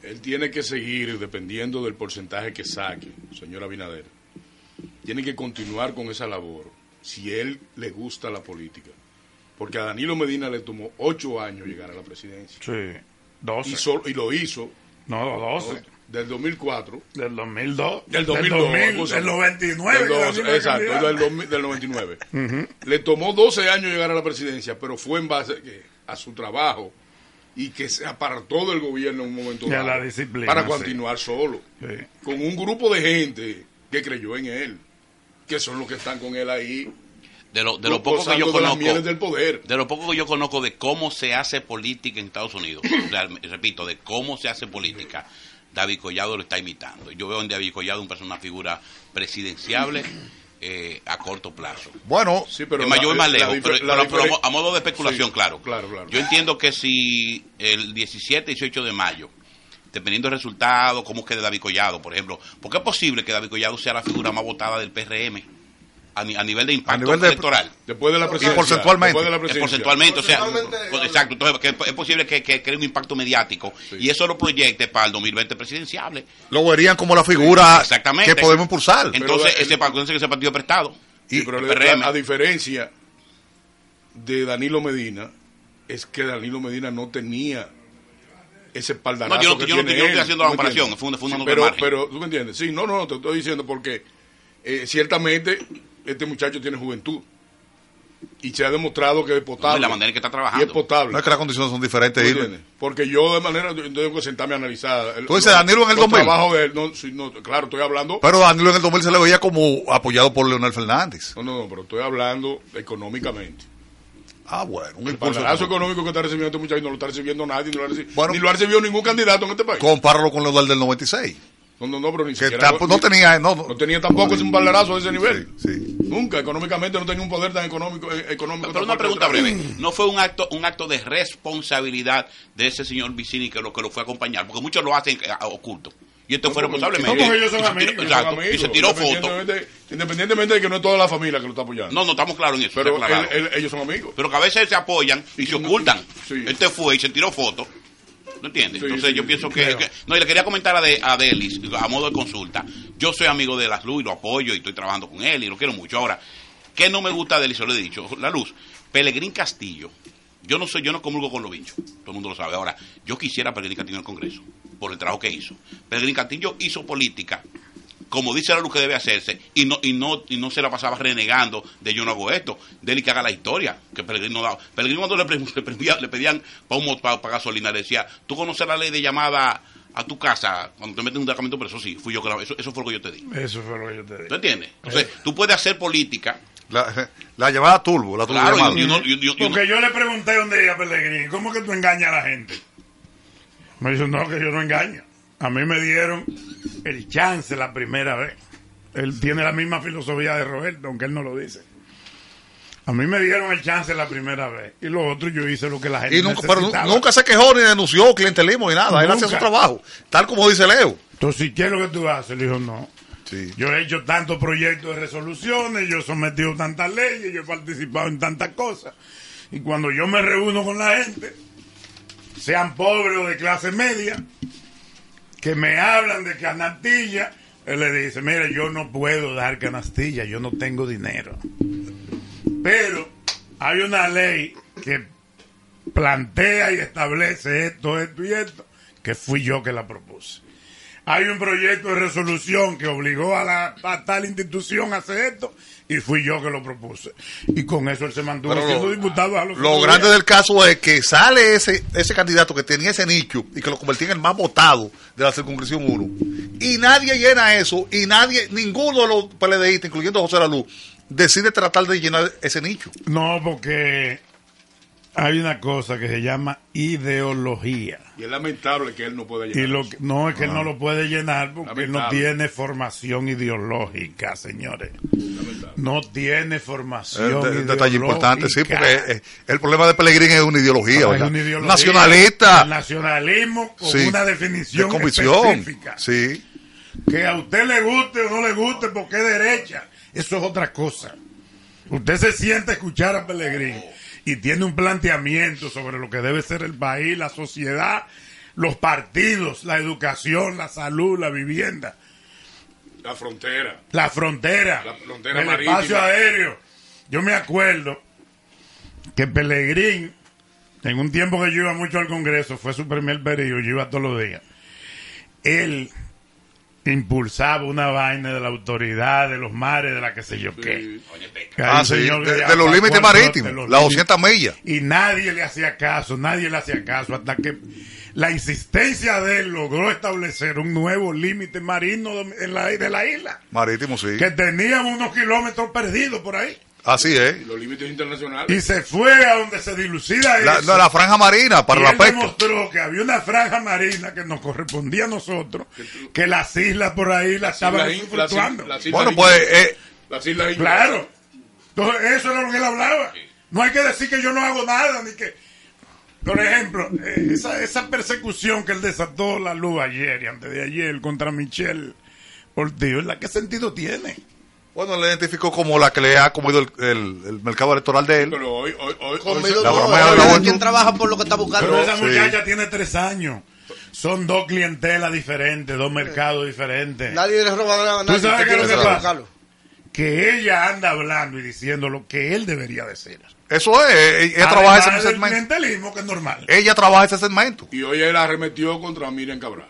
Él tiene que seguir, dependiendo del porcentaje que saque, señor Abinader, tiene que continuar con esa labor, si él le gusta la política. Porque a Danilo Medina le tomó ocho años llegar a la presidencia. Sí, 12. Y, solo- y lo hizo. No, 12. Del 2004. Del 2002. Del Del 2002. 2000, acusa. del 99 Del que 12, Danilo era exacto, del, 2000 del 99. Ujú. Le tomó 12 años llegar a la presidencia, pero fue en base que- a su trabajo y que se apartó del gobierno en un momento dado la disciplina, para sí. continuar solo. Sí. Con un grupo de gente que creyó en él, que son los que están con él ahí. De lo, de lo poco que yo de conozco, mieles del poder. de lo poco que yo conozco de cómo se hace política en Estados Unidos, o sea, repito, de cómo se hace política, David Collado lo está imitando. Yo veo en David Collado una figura presidenciable eh, a corto plazo. Bueno, Sí, pero es más, la- yo voy más lejos, pero, la pero- a modo de especulación, Sí, claro. claro, claro. Yo entiendo que si el 17 y 18 de mayo, dependiendo del resultado, cómo quede David Collado, por ejemplo, porque es posible que David Collado sea la figura más votada del PRM a, ni- a nivel de impacto nivel de- electoral. Después de la Y presidencia. porcentualmente. después de la Es presidencia. porcentualmente, o sea, exacto, entonces que es posible que, que cree un impacto mediático y eso lo proyecte para el 2020 presidenciable. lo verían como la figura Exactamente. que podemos impulsar. Entonces, Pero ese, entonces ese partido prestado. Sí, pero el a diferencia de Danilo Medina, es que Danilo Medina no tenía ese espaldarazo No, yo no- que yo no- tiene yo no estoy haciendo la ¿tú me comparación, fue fue Sí, pero, margen. pero, ¿tú me entiendes? Sí, no, no, te estoy diciendo porque eh, ciertamente este muchacho tiene juventud y se ha demostrado que es potable. y la manera en que está Y trabajando. es potable. No es que las condiciones son diferentes. Porque yo de manera, yo tengo que sentarme a analizar. el- Tú dices Danilo en el los 2000. trabajos de él. No, no, claro, estoy hablando. Pero Danilo en el 2000 se le veía como apoyado por Leonel Fernández. No, no, no, pero estoy hablando económicamente. Ah, bueno, un El impulso. económico que está recibiendo este muchacho no lo está recibiendo nadie, ni lo ha recibido, Bueno. ni lo ha recibido ningún candidato en este país. Compáralo con lo del del 96. No, no, no, pero ni Que siquiera. tampo- no tenía, no, no. no tenía tampoco ese espaldarazo de ese nivel. Sí, sí. Nunca, económicamente no tenía un poder tan económico. eh, económico Pero tan una pregunta breve. ¿No fue un acto un acto de responsabilidad de ese señor Vicini que lo que lo fue a acompañar? Porque muchos lo hacen eh, oculto. Y este fue responsablemente. no, porque ellos son Y se amigos, tiró- ellos son exacto, y se amigos, tiró foto. Independientemente, independientemente de que no es toda la familia que lo está apoyando. No, no estamos claros en eso. pero él- él- ellos son amigos. Pero que a veces se apoyan y se ocultan. Sí. Este fue y se tiró foto. ¿No entiendes? Sí, Entonces sí, yo pienso que, No, y le quería comentar a, de, a Delis, a modo de consulta. Yo soy amigo de Las Luz y lo apoyo y estoy trabajando con él y lo quiero mucho. Ahora, ¿qué no me gusta de Delis? Se lo he dicho. La Luz, Pelegrín Castillo. Yo no soy, yo no comulgo con los bichos. Todo el mundo lo sabe. Ahora, yo quisiera a Pelegrín Castillo en el Congreso por el trabajo que hizo. Pelegrín Castillo hizo política como dice la luz que debe hacerse y no y no y no se la pasaba renegando de yo no hago esto de que haga la historia que Pellegrini no daba Pellegrini cuando le, pre- le pedía- le pedían para gasolina le decía tú conoces la ley de llamada a tu casa cuando te meten en un departamento preso sí fui yo que la- eso, eso fue lo que yo te di Eso fue lo que yo te ¿tú dije. entiendes? entonces tú puedes hacer política La, la llamada turbo, la turbo claro llamada. y, y no- y- y- y no- Porque yo le pregunté un día a Pellegrini, ¿cómo que tú engañas a la gente? Me dijo, no, que yo no engaño. A mí me dieron el chance la primera vez. Él tiene la misma filosofía de Roberto, aunque él no lo dice. A mí me dieron el chance la primera vez. Y lo otro yo hice lo que la gente Y nunca, pero nunca se quejó ni denunció clientelismo ni nada. Él hacía su trabajo. Tal como dice Leo. Entonces, ¿qué es lo que tú haces? Le dijo, no. Sí. Yo he hecho tantos proyectos de resoluciones, yo he sometido tantas leyes, yo he participado en tantas cosas. Y cuando yo me reúno con la gente, sean pobres o de clase media, que me hablan de canastilla, él le dice, mira, yo no puedo dar canastilla, yo no tengo dinero. Pero hay una ley que plantea y establece esto, esto y esto, que fui yo que la propuse. Hay un proyecto de resolución que obligó a, la, a tal institución a hacer esto y fui yo que lo propuse. Y con eso él se mantuvo Pero siendo lo- diputado. a Lo otros grande del caso es que sale ese, ese candidato que tenía ese nicho y que lo convertía en el más votado de la circunscripción 1. Y nadie llena eso y nadie, ninguno de los PLDistas, incluyendo José Laluz, decide tratar de llenar ese nicho. No, porque hay una cosa que se llama ideología. Y es lamentable que él no pueda Y lo que- no es que él no lo puede llenar porque él no tiene formación ideológica, señores. No tiene Es formación un de- ideológica. detalle importante, sí, porque eh, el problema de Pellegrín es una ideología, Es una ideología. Nacionalista. El nacionalismo con Sí. una De definición convicción. específica. Sí. Que a usted le guste o no le guste porque es derecha. Eso es otra cosa. Usted se siente a escuchar a Pellegrín y tiene un planteamiento sobre lo que debe ser el país, la sociedad, los partidos, la educación, la salud, la vivienda, La frontera. la frontera, La frontera el marítima. espacio aéreo. Yo me acuerdo que Pellegrín, en un tiempo que yo iba mucho al Congreso, fue su primer periodo, yo iba todos los días. Él impulsaba una vaina de la autoridad, de los mares, de la que sé yo qué. Ah, sí, de, de los límites marítimos, las límites. 200 millas. Y nadie le hacía caso, nadie le hacía caso, hasta que la insistencia de él logró establecer un nuevo límite marino en la, de la isla Marítimo, sí. que teníamos unos kilómetros perdidos por ahí. Así es. Los límites internacionales. Y se fue a donde se dilucida La, eso. la franja marina para y la él pesca. demostró que había una franja marina que nos correspondía a nosotros, que las islas por ahí las estaban islas in- las fluctuando. in- las islas Bueno, pues, eh, Las islas Claro. Entonces, eso era lo que él hablaba. No hay que decir que yo no hago nada, ni que... Por ejemplo, eh, esa, esa persecución que él desató la luz ayer y antes de ayer contra Michelle Ortiz, ¿verdad? ¿qué sentido tiene? Bueno, le identificó como la que le ha comido el, el- el mercado electoral de él. Pero hoy, hoy, hoy, Comido La de la quien trabaja por lo que está buscando. Pero esa Sí. muchacha tiene tres años. Son dos clientelas diferentes, dos mercados diferentes. Nadie le roba nada a ¿Tú nadie. sabes usted qué es lo que pasa? buscarlo. Que ella anda hablando y diciendo lo que él debería decir. Eso es, ella Además trabaja ese segmento. clientelismo que es normal. Ella trabaja ese segmento. Y hoy él arremetió contra Miriam Cabral.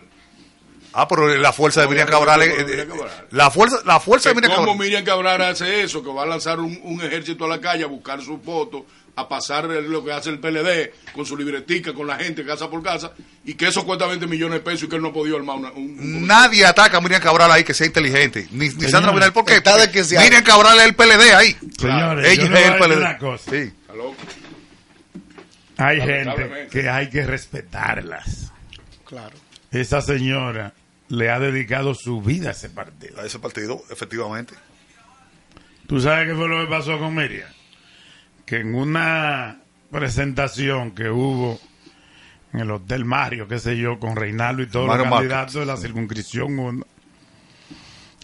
Ah, pero la fuerza de Miriam Cabral. eh, eh, Cabral. La fuerza, la fuerza de Miriam ¿Cómo Cabral. Miriam Cabral hace eso? Que va a lanzar un, un ejército a la calle a buscar sus votos, a pasar lo que hace el PLD con su libretica, con la gente casa por casa, y que eso cuesta 20 millones de pesos y que él no ha podido armar una, un, un- Nadie ataca a Miriam Cabral ahí que sea inteligente. Ni, Sandra Pinal. ¿Por qué? está de Porque que Miriam Cabral es el PLD ahí. Señores, Ella yo es el PLD. una cosa. Sí. Está loco. Hay gente que hay que respetarlas. Claro. Esa señora le ha dedicado su vida a ese partido. A ese partido, efectivamente. ¿Tú sabes qué fue lo que pasó con Miriam? Que en una presentación que hubo en el Hotel Mario, qué sé yo, con Reinaldo y todos Mario los candidatos de la circunscripción 1,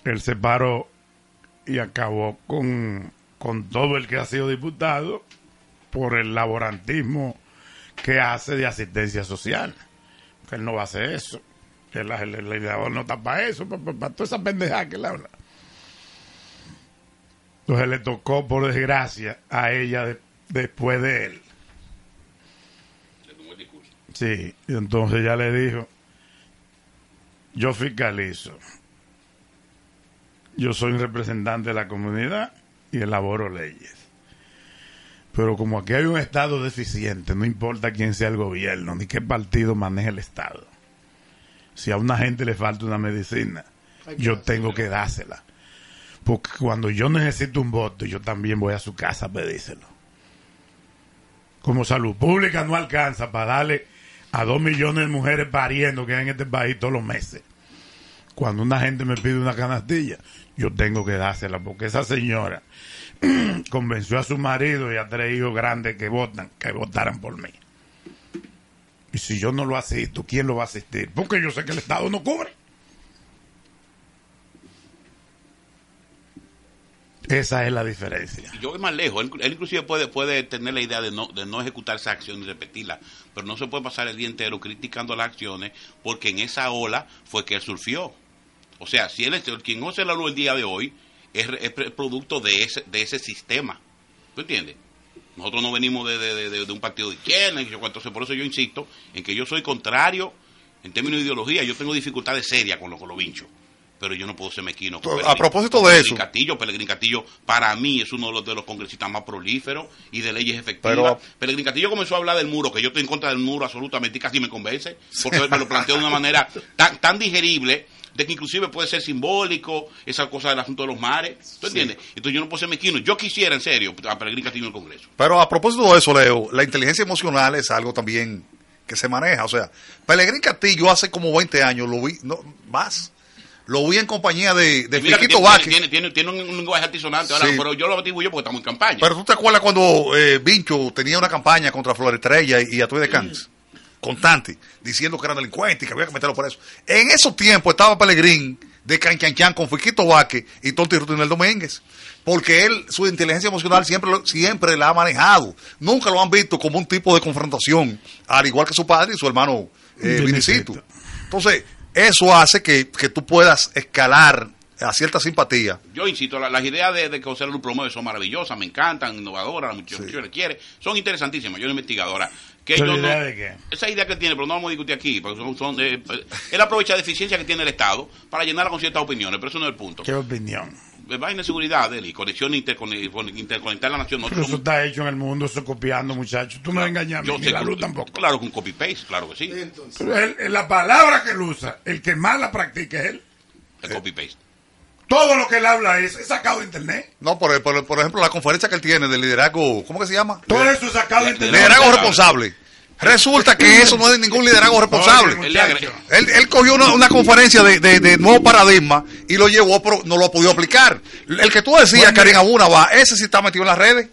él se paró y acabó con, con todo el que ha sido diputado por el laborantismo que hace de asistencia social. Que él no va a hacer eso. Que el, el- el legislador no está para eso, para, toda esa pendejada que le habla. Entonces le tocó, por desgracia, a ella de- después de él. Sí, y entonces ya le dijo, yo fiscalizo, yo soy un representante de la comunidad y elaboro leyes. Pero como aquí hay un Estado deficiente, no importa quién sea el gobierno, ni qué partido maneje el Estado. Si a una gente le falta una medicina, yo tengo que dársela. Porque cuando yo necesito un voto, yo también voy a su casa a pedírselo. Como salud pública no alcanza para darle a dos millones de mujeres pariendo que hay en este país todos los meses. Cuando una gente me pide una canastilla, yo tengo que dársela, porque esa señora convenció a su marido y a tres hijos grandes que votan, que votaran por mí. Y si yo no lo asisto, ¿quién lo va a asistir? Porque yo sé que el Estado no cubre. Esa es la diferencia. Yo voy más lejos. Él, él inclusive puede, puede tener la idea de no, de no ejecutar esa acción y repetirla, pero no se puede pasar el día entero criticando las acciones porque en esa ola fue que él surfió. O sea, si él quien no se la luz el día de hoy es, es producto de ese, de ese sistema. ¿Tú entiendes? Nosotros no venimos de, de- de- de un partido de izquierda, entonces por eso yo insisto en que yo soy contrario en términos de ideología. Yo tengo dificultades serias con los, con los vinchos, pero yo no puedo ser mequino. con A propósito de eso. Castillo, Castillo, para mí es uno de los, de los congresistas más prolíferos y de leyes efectivas. Pero- Pellegrini Castillo comenzó a hablar del muro, que yo estoy en contra del muro absolutamente y casi me convence, porque me lo planteó de una manera tan, tan digerible de que inclusive puede ser simbólico, esa cosa del asunto de los mares, ¿tú entiendes? Entonces yo no puedo ser mezquino. Yo quisiera, en serio, a Pellegrini Castillo en el Congreso. Pero a propósito de eso, Leo, la inteligencia emocional es algo también que se maneja. O sea, Pellegrín Castillo hace como 20 años, lo vi, no, más, lo vi en compañía de, de mira que Fiquito tiene, Vázquez. tiene, tiene, tiene un, lenguaje altisonante ahora, Sí. pero yo lo atribuyo porque estamos en campaña. Pero tú te acuerdas cuando eh, Vincho tenía una campaña contra Flor Estrella y, y Atuey de Cans, constante, diciendo que eran delincuentes y que había que meterlo por eso. En esos tiempos estaba Pellegrín de Canchanchan con Fiquito Vázquez y Tonti Rutinel Domínguez. Porque él, su inteligencia emocional siempre, siempre la ha manejado. Nunca lo han visto como un tipo de confrontación, al igual que su padre y su hermano eh. Vinicito. Entonces, eso hace que, que tú puedas escalar a cierta simpatía. Yo insisto, la- las ideas de, de que José Luz promueve son maravillosas, me encantan, innovadoras, la muchacha le quiere, son interesantísimas. Yo no investigadora. Que ¿Pero yo no- idea de qué? Esa idea que tiene, pero no vamos a discutir aquí, porque son, son, eh, eh, él aprovecha la deficiencia que tiene el Estado para llenarla con ciertas opiniones, pero eso no es el punto. ¿Qué opinión? Eh, Vaina de seguridad de él y conexión intercone- con- interconectar la nación. Nosotros eso somos- está hecho en el mundo, eso copiando, muchachos. Tú no me engañas yo ni sé la luz tampoco. Claro, con copy-paste, claro que sí. Pero él- la palabra que él usa, el que más la practica es él. El copy-paste. Todo lo que él habla es, es sacado de internet. No, por, por, por ejemplo, la conferencia que él tiene del liderazgo, ¿cómo que se llama? Todo eso es sacado de internet. Liderazgo responsable. Resulta que eso no es ningún liderazgo responsable. Oye. Él, él cogió una, una conferencia de, de- de nuevo paradigma y lo llevó, pero no lo ha podido aplicar. El que tú decías, Karim. Abuna, va, ese sí está metido en las redes.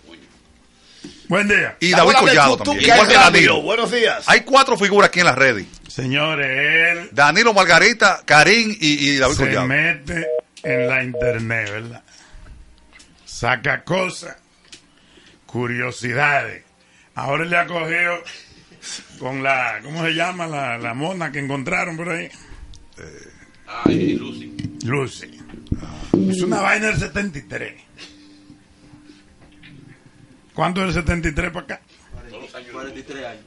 Buen día. Y David Collado tú, tú también. Igual que. Danilo. Buenos días. Hay cuatro figuras aquí en las redes. Señores, él Danilo Margarita, Karim y, y David se Collado. mete en la internet, ¿verdad? Saca cosas, curiosidades. Ahora le ha cogido con la, ¿cómo se llama? La, la mona que encontraron por ahí. Ah, y Lucy. Lucy. Es una vaina del 73. ¿Cuánto es el 73 para acá? 43 años.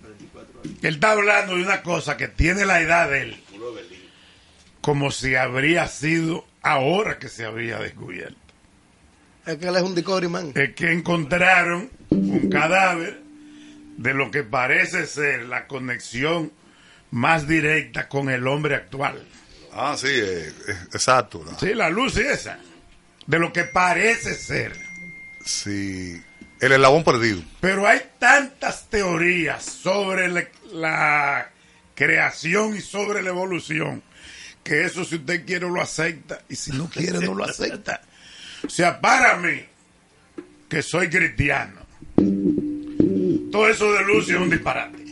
44 años. Él está hablando de una cosa que tiene la edad de él. Como si habría sido ahora que se había descubierto. Es que él es un discovery man. Es que encontraron un cadáver de lo que parece ser la conexión más directa con el hombre actual. Ah, sí, eh, eh, exacto. ¿no? Sí, la luz es esa. De lo que parece ser. Sí, el eslabón perdido. Pero hay tantas teorías sobre la, la creación y sobre la evolución que eso si usted quiere lo acepta y si no quiere no lo acepta. O sea, para mí, que soy cristiano, todo eso de luz es un disparate.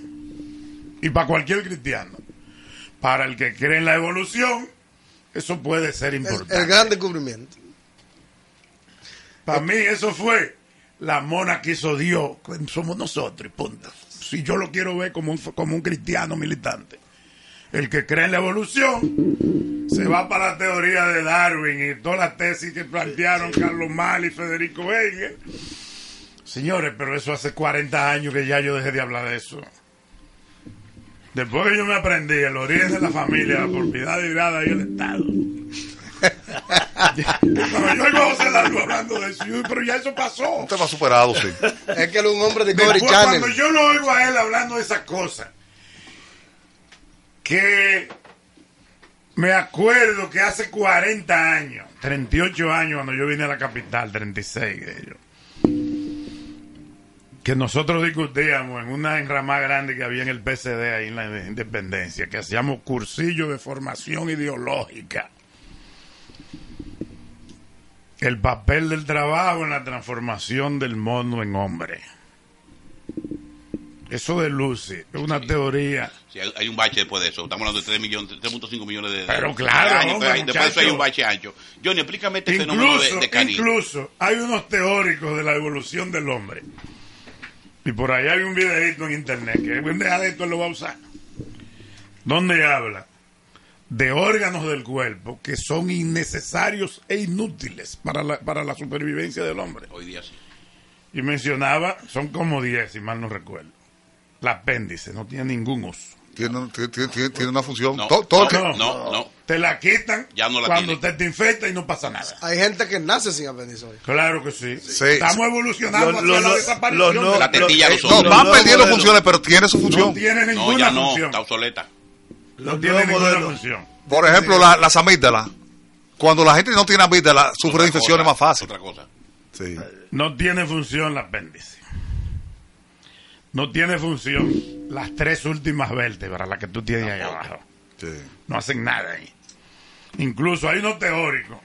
Y para cualquier cristiano. Para el que cree en la evolución, eso puede ser importante. el gran descubrimiento. Para mí eso fue la mona que hizo Dios, somos nosotros, y punto. Si yo lo quiero ver como un, como un cristiano militante. El que cree en la evolución se va para la teoría de Darwin y todas las tesis que plantearon Carlos Mal y Federico Engel. Señores, pero eso hace 40 años que ya yo dejé de hablar de eso. Después que yo me aprendí el origen de la familia, la propiedad derivada y el Estado. Cuando yo oigo a José Largo hablando de eso, yo digo, pero ya eso pasó. Un tema superado, sí. Es que él es un hombre de Channel. cuando yo lo oigo a él hablando de esas cosas, que me acuerdo que hace 40 años, 38 años cuando yo vine a la capital, 36 de ellos, que nosotros discutíamos en una enramada grande que había en el PCD ahí en la Independencia, que hacíamos cursillos de formación ideológica. El papel del trabajo en la transformación del mono en hombre. Eso de Lucy es una teoría. Sí, hay, un bache después de eso. Estamos hablando de 3 millones, 3.5 millones de Pero claro, años. hombre, Después, después de eso hay un bache ancho. Johnny, explícame este fenómeno de, Incluso, de Karim. incluso hay unos teóricos de la evolución del hombre. Y por ahí hay un videito en internet que un de esto lo va a usar. Donde habla de órganos del cuerpo que son innecesarios e inútiles para la, para la supervivencia del hombre. Hoy día sí. Y mencionaba, son como 10, si mal no recuerdo. El apéndice no tiene ningún uso. Tiene, tiene, tiene- tiene una función. No, todo, todo no, no, no. Te la quitan Ya no la cuando tiene. usted te infecta y no pasa nada. Hay gente que nace sin apéndice hoy. Claro que sí. Sí. Estamos evolucionando Lo- hacia lo- la lo- desaparición. de La tetilla lo- no. Los van perdiendo funciones, pero tiene su No función. tiene No, ninguna ya no. función. Está obsoleta. No Los tiene ninguna función. Por ejemplo, la- las amígdalas. Cuando la gente no tiene amígdalas, sufre de infecciones cosa, más fácil. Otra cosa. Sí. No tiene función el apéndice. No tiene función las tres últimas vértebras, las que tú tienes ahí abajo. sí. No hacen nada ahí. Incluso hay unos teóricos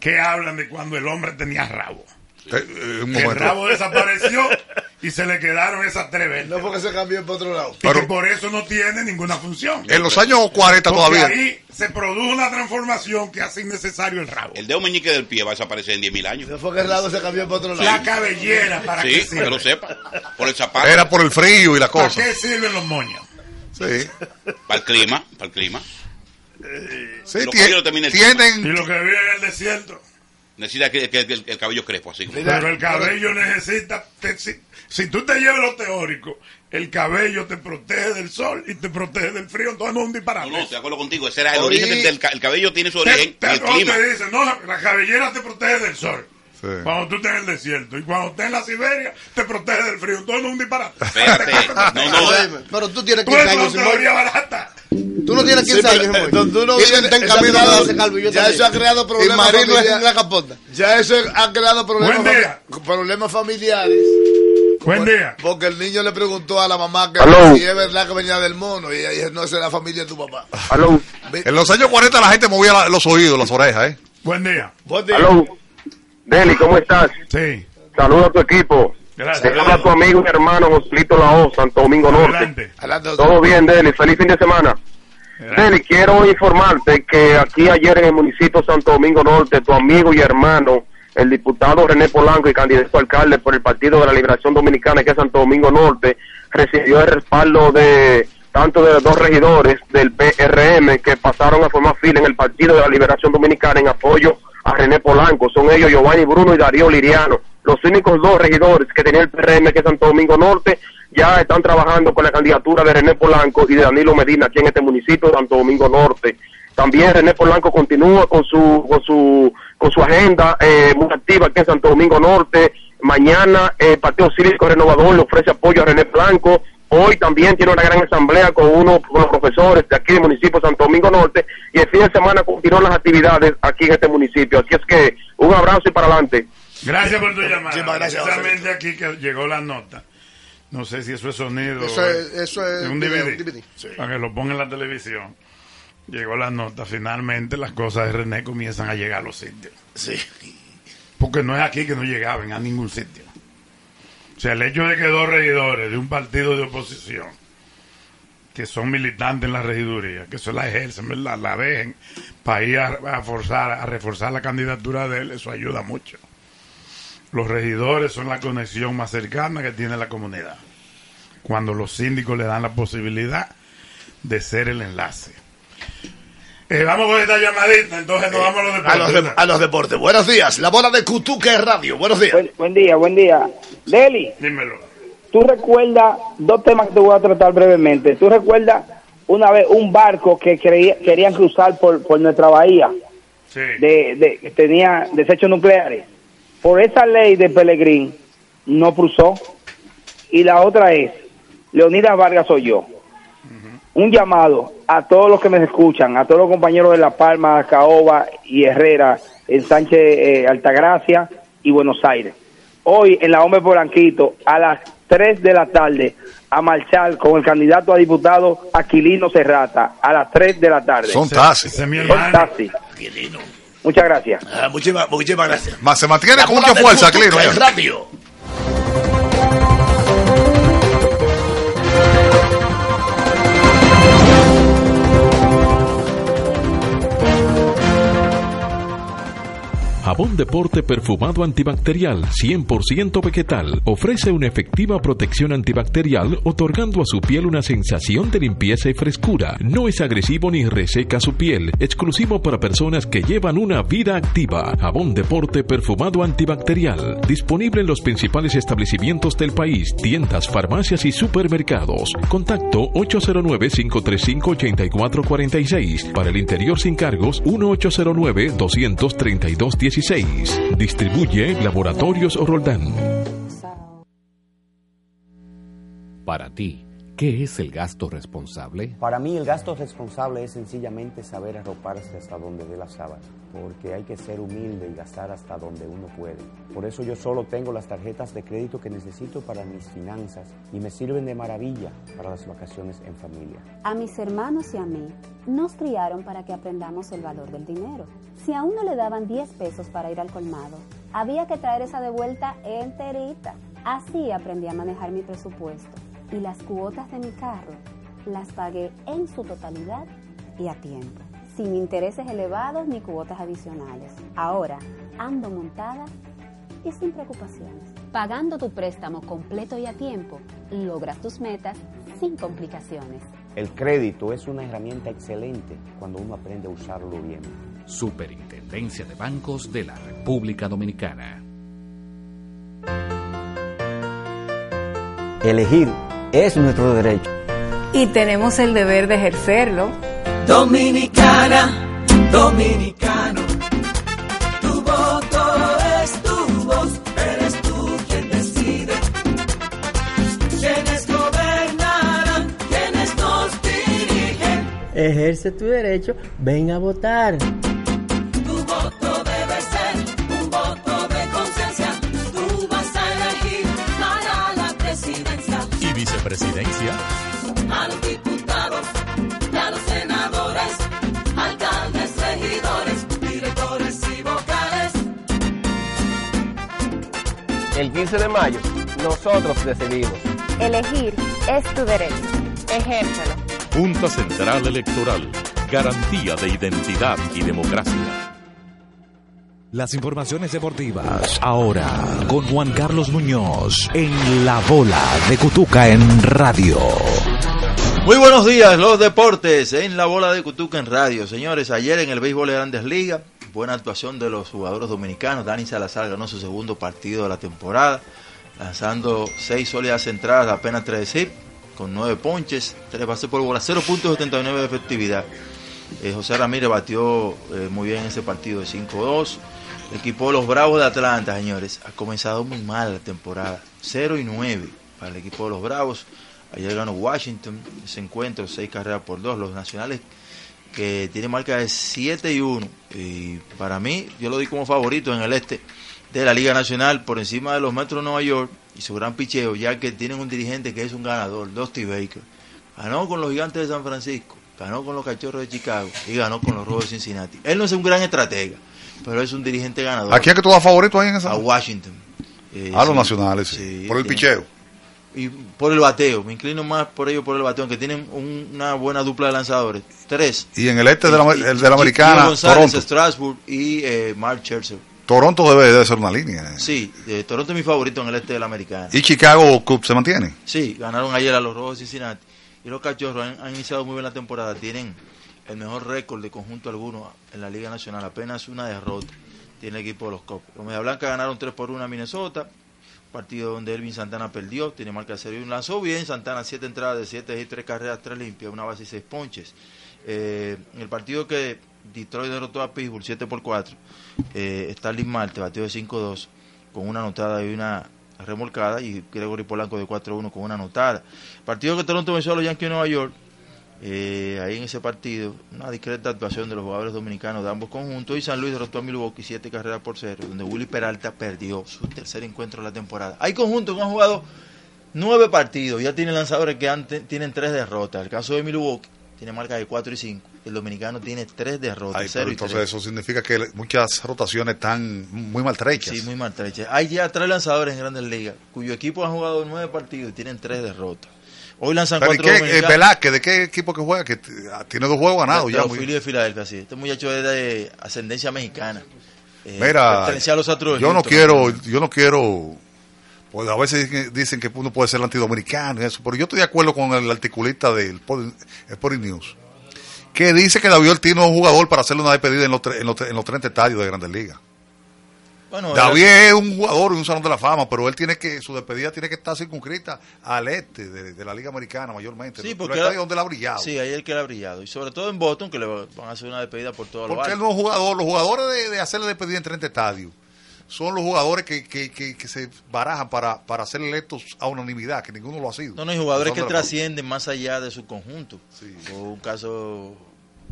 que hablan de cuando el hombre tenía rabo. Eh, un Que el rabo desapareció y se le quedaron esas tres No porque se cambió para otro lado. Y Pero- que por eso no tiene ninguna función. En los años 40 Porque todavía. ahí se produjo una transformación que hace innecesario el rabo. El dedo meñique del pie va a desaparecer en 10.000 años. No fue que el lado se cambió para otro lado. La cabellera, ¿para Sí, qué que sirve? lo sepa. Por el zapato. Era por el frío y la ¿Para cosa. qué sirven los moños? Sí. Para el clima. Para el clima. Sí, Los tie- cabellos también el- Y tienen. lo que vive en el desierto. Necesita que, que- que el, el cabello crespo así. como- Pero el cabello necesita. te- si, si tú te llevas lo teórico, el cabello te protege del sol y te protege del frío. Entonces no es un disparate. No, no, estoy de acuerdo contigo. Ese era el Ori- origen del, el cabello tiene su Te- origen te- en el o clima. te dicen, no, la, la cabellera te protege del sol. Sí. Cuando tú estás en el desierto. Y cuando estás en la Siberia, te protege del frío. No es un disparate. Espérate. No, no. Óyeme, Pero tú tienes Tú 15 eres años una sin teoría moño. barata. Tú no tiene 15 Sí, pero, años. eh, Y en camino darse calvo, y yo ya también. eso ha creado Y problemas Marino es familiares. en la capota. Ya eso ha creado problemas, Buen día. fami- problemas familiares. Buen día. Porque el niño le preguntó a la mamá que si es verdad que venía del mono y ella dijo, no, esa es la familia de tu papá. En los años 40 la gente movía la- los oídos, las orejas, ¿eh? Buen día. Buen día. Aló. Deli, ¿cómo estás? Sí. Saludos a tu equipo. Gracias. Te habla tu amigo y hermano Joselito Lao, Santo Domingo Norte. Adelante. Todo bien, Deli. Feliz fin de semana. Deli, quiero informarte que aquí ayer en el municipio de Santo Domingo Norte, tu amigo y hermano, el diputado René Polanco y candidato a alcalde por el Partido de la Liberación Dominicana, que es Santo Domingo Norte, recibió el respaldo de tanto de los dos regidores del PRM que pasaron a formar fila en el Partido de la Liberación Dominicana en apoyo a René Polanco. Son ellos Giovanni Bruno y Darío Liriano. Los únicos dos regidores que tenía el PRM, que es Santo Domingo Norte, ya están trabajando con la candidatura de René Polanco y de Danilo Medina aquí en este municipio de Santo Domingo Norte. También René Polanco continúa con su con su con su agenda eh, muy activa aquí en Santo Domingo Norte. Mañana eh, el Partido Cívico Renovador le ofrece apoyo a René Blanco. Hoy también tiene una gran asamblea con uno con los profesores de aquí del municipio de Santo Domingo Norte y el fin de semana continúan las actividades aquí en este municipio. Así es que un abrazo y para adelante. Gracias por tu llamada. Muchísimas gracias, Precisamente aquí que llegó la nota. No sé si eso es sonido. Eso es- eso es un. DVD. Para que lo ponga en la televisión. Llegó la nota. Finalmente las cosas de René comienzan a llegar a los sitios. Sí. Porque no es aquí que no llegaban a ningún sitio. O sea, el hecho de que dos regidores de un partido de oposición, que son militantes en la regiduría, que eso la ejercen. La dejen para ir a forzar, a reforzar la candidatura de él, eso ayuda mucho. Los regidores son la conexión más cercana que tiene la comunidad. Cuando los síndicos le dan la posibilidad de ser el enlace. Eh, vamos con esta llamadita, entonces nos vamos a los A los, deportes. de- a los deportes. Buenos días. La bola de Cutuque Radio. Buenos días. Buen, buen día, buen día. Deli, Dímelo. tú recuerdas dos temas que te voy a tratar brevemente. Tú recuerdas una vez un barco que creía- querían cruzar por, por nuestra bahía Sí. de, de que tenía desechos nucleares. Por esa ley de Pelegrín no cruzó. Y la otra es, Leonidas Vargas soy yo. Un llamado a todos los que me escuchan, a todos los compañeros de La Palma, Caoba y Herrera, en Sánchez eh, Altagracia y Buenos Aires. Hoy en la Hombre Polanquito, a las 3 de la tarde, a marchar con el candidato a diputado Aquilino Serrata, a las 3 de la tarde. Son taxis. Son taxis. Muchas gracias. Ah, muchísimas, muchísimas gracias. Ma- Se mantiene La con mucha fuerza, Cutuque Jabón Deporte perfumado antibacterial 100% vegetal ofrece una efectiva protección antibacterial otorgando a su piel una sensación de limpieza y frescura. No es agresivo ni reseca su piel, exclusivo para personas que llevan una vida activa. Jabón Deporte perfumado antibacterial, disponible en los principales establecimientos del país, tiendas, farmacias y supermercados. Contacto 809-535-8446. Para el interior sin cargos, 1809-232-16. Distribuye Laboratorios Roldán. Para ti, ¿qué es el gasto responsable? Para mí el gasto responsable es sencillamente saber arroparse hasta donde dé la sábana, porque hay que ser humilde y gastar hasta donde uno puede. Por eso yo solo tengo las tarjetas de crédito que necesito para mis finanzas y me sirven de maravilla para las vacaciones en familia. A mis hermanos y a mí nos criaron para que aprendamos el valor del dinero. Si a uno le daban 10 pesos para ir al colmado, había que traer esa de vuelta enterita. Así aprendí a manejar mi presupuesto y las cuotas de mi carro las pagué en su totalidad y a tiempo, sin intereses elevados ni cuotas adicionales. Ahora ando montada y sin preocupaciones. Pagando tu préstamo completo y a tiempo, logras tus metas sin complicaciones. El crédito es una herramienta excelente cuando uno aprende a usarlo bien. Superintendencia de Bancos de la República Dominicana. Elegir es nuestro derecho. Y tenemos el deber de ejercerlo. Dominicana, dominicano, tu voto es tu voz, eres tú quien decide. Quienes gobernarán, quienes nos dirigen. ejerce tu derecho, ven a votar. El 15 de mayo, nosotros decidimos. Elegir es tu derecho. Ejércelo. Junta Central Electoral. Garantía de identidad y democracia. Las informaciones deportivas ahora con Juan Carlos Muñoz en la bola de Cutuca en radio. Muy buenos días, los deportes en la bola de Cutuca en radio. Señores, ayer en el béisbol de Grandes Ligas, buena actuación de los jugadores dominicanos. Dani Salazar ganó su segundo partido de la temporada, lanzando seis sólidas entradas, apenas tres hits, con nueve ponches, tres bases por bola, 0.79 de efectividad. Eh, José Ramírez batió eh, muy bien ese partido de 5-2. El equipo de los Bravos de Atlanta, señores, ha comenzado muy mal la temporada. 0 y 9 para el equipo de los Bravos. Ayer ganó Washington ese encuentro, 6 carreras por 2. Los nacionales que tienen marca de 7 y 1. Y para mí, yo lo di como favorito en el este de la Liga Nacional por encima de los Metros de Nueva York y su gran picheo, ya que tienen un dirigente que es un ganador, Dusty Baker. Ganó con los Gigantes de San Francisco, ganó con los Cachorros de Chicago y ganó con los Rojos de Cincinnati. Él no es un gran estratega, pero es un dirigente ganador. ¿A quién es que tú das favorito ahí en esa? A Washington. Eh, a los sí, nacionales, sí. sí, por el tiene- picheo. Y por el bateo, me inclino más por ello por el bateo, aunque tienen un- una buena dupla de lanzadores. Tres. Y en el este de la, Y- el de la y- americana, Gio González, Toronto. Strasburg y eh, Mark Scherzer. Toronto debe, debe ser una línea. eh. Sí, eh, Toronto es mi favorito en el este de la americana. Y Chicago Cubs se mantiene. Sí, ganaron ayer a los Rojos de Cincinnati. Y los Cachorros han, han iniciado muy bien la temporada. Tienen el mejor récord de conjunto alguno en la Liga Nacional. Apenas una derrota tiene el equipo de los Cubs. Los Media Blanca ganaron 3 por 1 a Minnesota. Partido donde Elvin Santana perdió. Tiene 0 y 1. Lanzó bien Santana. 7 entradas de 7 y 3 carreras, 3 limpias, una base y 6 ponches. Eh, el partido que Detroit derrotó a Pittsburgh 7 por 4. Eh, Starling Marte batió de 5-2 con una anotada y una remolcada y Gregory Polanco de 4-1 con una anotada. Partido que Toronto venció a los Yankees de Nueva York. Eh, ahí en ese partido, una discreta actuación de los jugadores dominicanos de ambos conjuntos y San Luis derrotó a Milwaukee 7 carreras por 0, donde Willy Peralta perdió su tercer encuentro de la temporada. Hay conjuntos que han jugado nueve partidos, ya tienen lanzadores que han- tienen tres derrotas. El caso de Milwaukee tiene marca de 4 y 5. El dominicano tiene tres derrotas, Ay, 0 pero y entonces 3. eso significa que muchas rotaciones están muy maltrechas. Sí, muy maltrechas. Hay ya tres lanzadores en Grandes Ligas cuyo equipo han jugado nueve partidos y tienen tres derrotas. Hoy lanzan Pero ¿y cuatro qué, eh. Velázquez, ¿de qué equipo que juega? Que t- ah, tiene dos juegos ganados ya. muy- de Filadelfia, sí. Este muchacho es de ascendencia mexicana. Eh, Mira, a los yo no quiero, yo no quiero, pues a veces dicen- que uno puede ser antidominicano y eso, pero yo estoy de acuerdo con el articulista del Sport- Sporting News, que dice que David Ortiz no es un jugador para hacerle una despedida en los, en los, en los 30 estadios de Grandes Ligas. Bueno, David era- es un jugador y un salón de la fama, pero él tiene que, su despedida tiene que estar circunscrita al este de, de la Liga Americana mayormente. Sí, porque era- donde él ha brillado. Sí, ahí es el que le ha brillado. Y sobre todo en Boston, que le van a hacer una despedida por todo lo Porque él no es jugador, los jugadores de, de hacerle despedida en 30 estadios son los jugadores que, que, que, que se barajan para, para ser electos a unanimidad, que ninguno lo ha sido. No, no, hay jugadores que trascienden más allá de su conjunto. O un caso,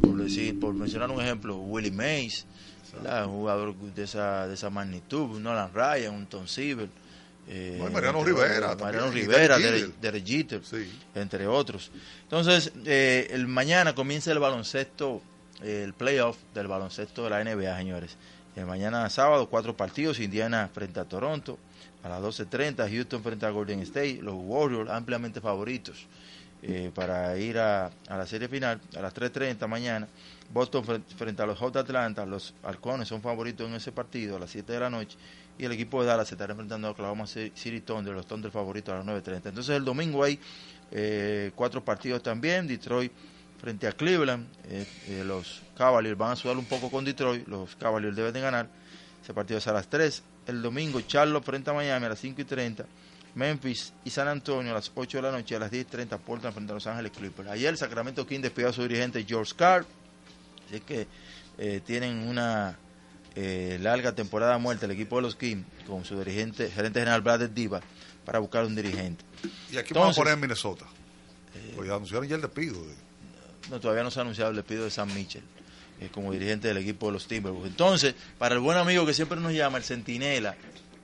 por decir, por mencionar un ejemplo, Willie Mays, ¿verdad? un jugador de esa, de esa magnitud, un Nolan Ryan, un Tom Seaver. eh, No, Mariano entre Rivera Mariano también, Rivera, Derek Jeter, entre otros. Entonces, eh, el mañana comienza el baloncesto, eh, el playoff del baloncesto de la NBA, señores. Eh, mañana sábado, cuatro partidos, Indiana frente a Toronto, a las 12.30, Houston frente a Golden State, los Warriors ampliamente favoritos eh, para ir a, a la serie final, a las 3.30 mañana, Boston fre- frente a los Hot Atlanta, los Halcones son favoritos en ese partido a las 7 de la noche, y el equipo de Dallas se estará enfrentando a Oklahoma City Thunder, los Thunder favoritos a las 9.30. Entonces el domingo hay eh, cuatro partidos también, Detroit frente a Cleveland, eh, eh, los Cavaliers van a sudar un poco con Detroit, los Cavaliers deben de ganar, ese partido es a las 3, el domingo Charlotte frente a Miami a las 5 y 30, Memphis y San Antonio a las 8 de la noche, a las 10 y 30 Portland frente a Los Ángeles Clippers. Ayer Sacramento King despidió a su dirigente George Carr, así que eh, tienen una eh, larga temporada muerta el equipo de los Kings con su dirigente, gerente general Brad Diva para buscar un dirigente. Y aquí vamos a poner en Minnesota. pues anunciaron ya el despido. de- no, todavía no se ha anunciado el despido de Sam Mitchell eh, como dirigente del equipo de los Timberwolves. Entonces, para el buen amigo que siempre nos llama, el centinela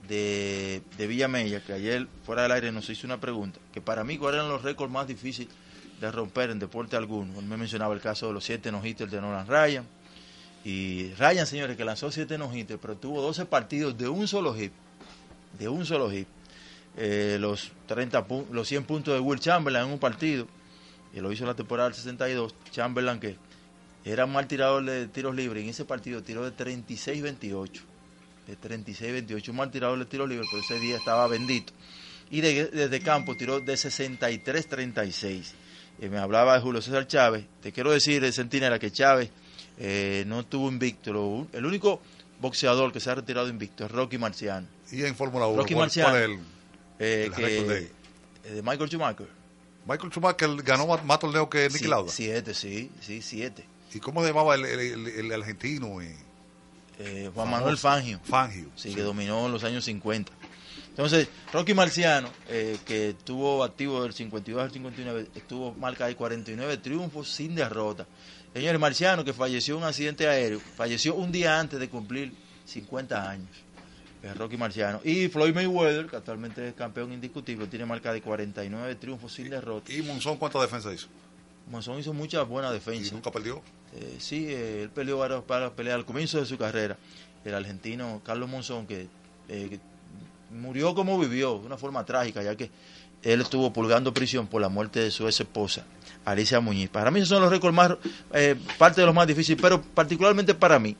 de, de Villa Mella, que ayer fuera del aire nos hizo una pregunta, que para mí cuáles eran los récords más difíciles de romper en deporte alguno. Él me mencionaba el caso de los siete no-hitters de Nolan Ryan. Y Ryan, señores, que lanzó siete no-hitters, pero tuvo 12 partidos de un solo hit. De un solo hit. Eh, los 30 pu- los 100 puntos de Will Chamberlain en un partido, y lo hizo en la temporada del 62. Chamberlain, que era mal tirador de tiros libres, en ese partido tiró de 36-28. De 36-28, un mal tirador de tiros libres, pero ese día estaba bendito. Y de- desde campo tiró de 63-36. Eh, me hablaba de Julio César Chávez. Te quiero decir, Centinela, que Chávez eh, no tuvo invicto. Lo- el único boxeador que se ha retirado invicto es Rocky Marciano. Y en Fórmula 1, Rocky ¿cuál, Marciano. el, Eh, el que- de eh, de Michael Schumacher. Michael Schumacher ganó más, más torneos que Nicky Sí, Lauda. Siete, sí, sí, siete. ¿Y cómo se llamaba el, el, argentino? eh? Juan Famoso. Manuel Fangio. Fangio. Sí, que dominó en los años 50. Entonces, Rocky Marciano, eh, que estuvo activo del 52 al 59, estuvo marca de 49 triunfos sin derrota. Señor Marciano, que falleció en un accidente aéreo, falleció un día antes de cumplir 50 años. Es Rocky Marciano. Y Floyd Mayweather, que actualmente es campeón indiscutible, tiene marca de 49 triunfos sin derrota. ¿Y Monzón cuántas defensas hizo? Monzón hizo muchas buenas defensas. ¿Y nunca perdió? Eh, sí, eh, él peleó para, para pelear al comienzo de su carrera. El argentino Carlos Monzón, que, eh, que murió como vivió, de una forma trágica, ya que él estuvo purgando prisión por la muerte de su ex esposa, Alicia Muñiz. Para mí esos son los récords más, eh, parte de los más difíciles, pero particularmente para mí,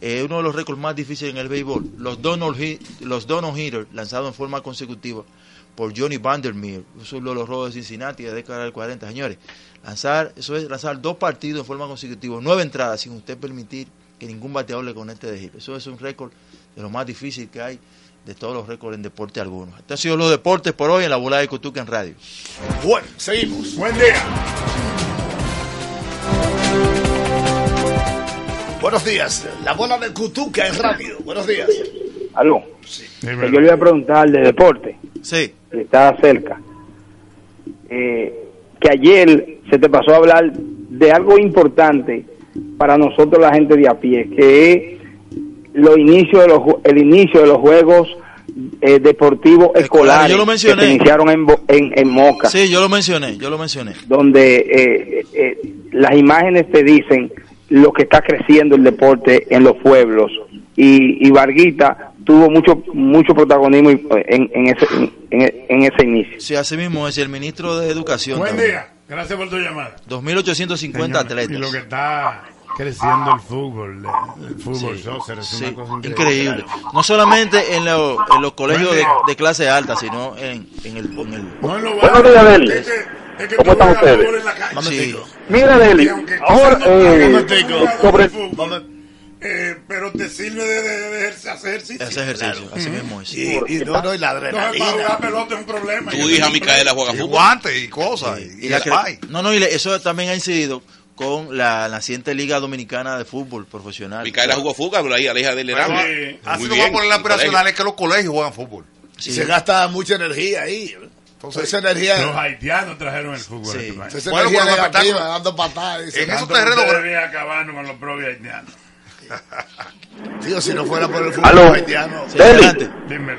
eh, uno de los récords más difíciles en el béisbol, los Donald los Donald Hitters lanzados en forma consecutiva por Johnny Vandermeer, lo de los Rojos de Cincinnati de década del 40, señores. Lanzar, eso es lanzar dos partidos en forma consecutiva, nueve entradas sin usted permitir que ningún bateador le conecte de hit. Eso es un récord de lo más difícil que hay de todos los récords en deporte algunos. Estos han sido los deportes por hoy en la bola de Cutuca en radio. Bueno, seguimos. Buen día. Buenos días. La bola de Cutuca en radio. Buenos días. Aló. Que yo le voy a preguntar de deporte. Sí. Que está cerca. Eh, que ayer se te pasó a hablar de algo importante para nosotros la gente de a pie, que es los inicios de los, el inicio de los juegos eh, deportivos escolares yo lo mencioné. que se iniciaron en, Bo- en, en Moca, Sí, yo lo mencioné, yo lo mencioné. donde eh, eh, las imágenes te dicen lo que está creciendo el deporte en los pueblos y, y Varguita tuvo mucho mucho protagonismo en, en ese en, en ese inicio. Sí, así mismo es el ministro de Educación. Buen también. día. Gracias por tu llamada. 2.850 Señor, atletas. Y lo que está creciendo el fútbol, el, el fútbol Sí, soccer, es sí, una cosa increíble. increíble. No solamente en, lo- en los colegios de, clase alta, sino en, en el... En el Buenos días, Deli. ¿Cómo están ustedes? Sí. Mira, Deli, ahora eh, sobre Eh, pero te sirve de, de- de ejercer- hacer ejercicio. Ese ejercicio, así mismo es. Y, y no, no, y la Entonces, para adrenalina. jugar pelota es un problema. Tu hija Micaela juega Y fútbol. guantes y cosas. Y, Y la y no, no, y le- eso también ha incidido con la naciente Liga Dominicana de Fútbol Profesional. Micaela jugó fútbol, pero ahí a la hija de él era. Pero, Sí. Así Muy no bien, va por el en operacional es que los colegios juegan fútbol. Sí. Y se gasta mucha energía ahí. Entonces, esa Los energía, haitianos trajeron el fútbol. Sí. a este esa Bueno, energía los negativa, espectáculos. dando patadas. En esos terrenos- acabando con los propios haitianos. Tío, si no fuera por el fútbol haitiano.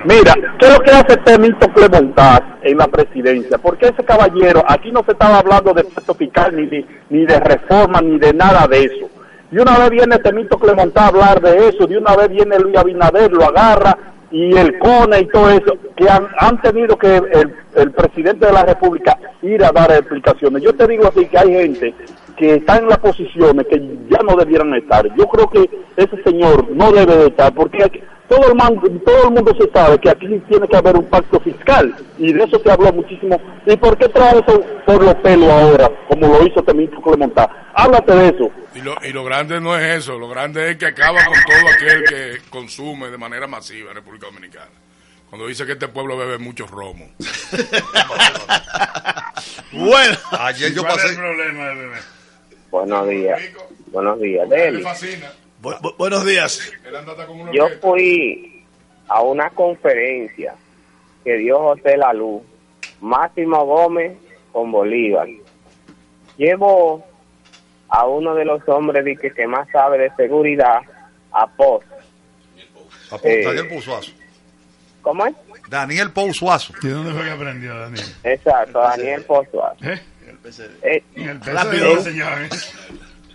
Mira, ¿qué es lo que hace Temito Clemontaz en la presidencia? Porque ese caballero, aquí no se estaba hablando de pacto fiscal, ni de, ni de reforma, ni de nada de eso. Y una vez viene Temito Clemontaz a hablar de eso, de una vez viene Luis Abinader, lo agarra, y el CONE y todo eso, que han, han tenido que el, el presidente de la República ir a dar explicaciones. Yo te digo así que hay gente que está en las posiciones que ya no debieran estar. Yo creo que ese señor no debe de estar, porque aquí- todo el, man- todo el mundo se sabe que aquí tiene que haber un pacto fiscal, y de eso se habló muchísimo. ¿Y por qué trae eso por los pelos ahora, como lo hizo Temito Clemontá? Háblate de eso. Y lo, y lo grande no es eso, lo grande es que acaba con todo aquel que consume de manera masiva en República Dominicana. Cuando dice que este pueblo bebe mucho romo. Bueno, Ayer yo ¿Cuál es el pasé. problema de beber? Buenos días. Buenos días, Deli. fascina. bu- bu- buenos días. Yo fui a una conferencia que dio José Laluz, Máximo Gómez con Bolívar. Llevo a uno de los hombres de que, que más sabe de seguridad, a Post. A Eh. Daniel Pousuazo. ¿Cómo es? Daniel Pousuazo. ¿Y dónde fue que aprendió, Daniel? Exacto, Daniel Pozuazo. ¿Eh? Eh, El Rápido.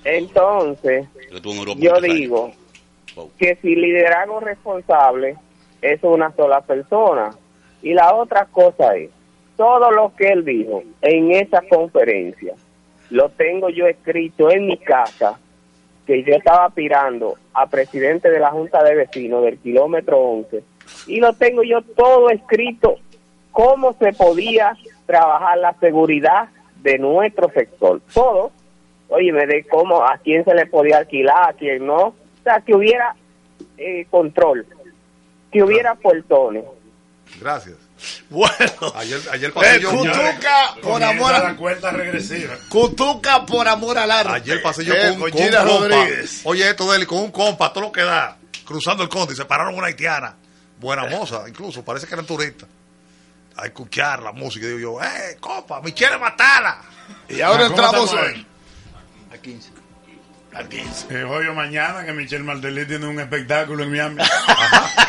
Entonces, Yo digo que si liderazgo responsable es una sola persona. Y la otra cosa es, todo lo que él dijo en esa conferencia, lo tengo yo escrito en mi casa, que yo estaba aspirando a presidente de la Junta de Vecinos del kilómetro 11, y lo tengo yo todo escrito, cómo se podía trabajar la seguridad de nuestro sector. Todo, oye, de cómo, a quién se le podía alquilar, a quién no. O sea, que hubiera eh, control, que hubiera portones. Gracias. Bueno. Ayer, ayer Eh, pasé yo. Cutuca, por amor a... la cuenta regresiva. Cutuca por amor al arte. Ayer pasé yo Eh, con, con con Gina un compa. Rodríguez. Oye, esto de él, con un compa, todo lo que da, cruzando el conde y se pararon una haitiana. Buena moza, incluso, parece que eran turistas. A escuchar la música. Y digo yo, eh, compa, Michelle Matala. Y ahora ¿Cómo entramos hoy. A 15. A 15. Eh, hoy o mañana que Michelle Martelly tiene un espectáculo en Miami.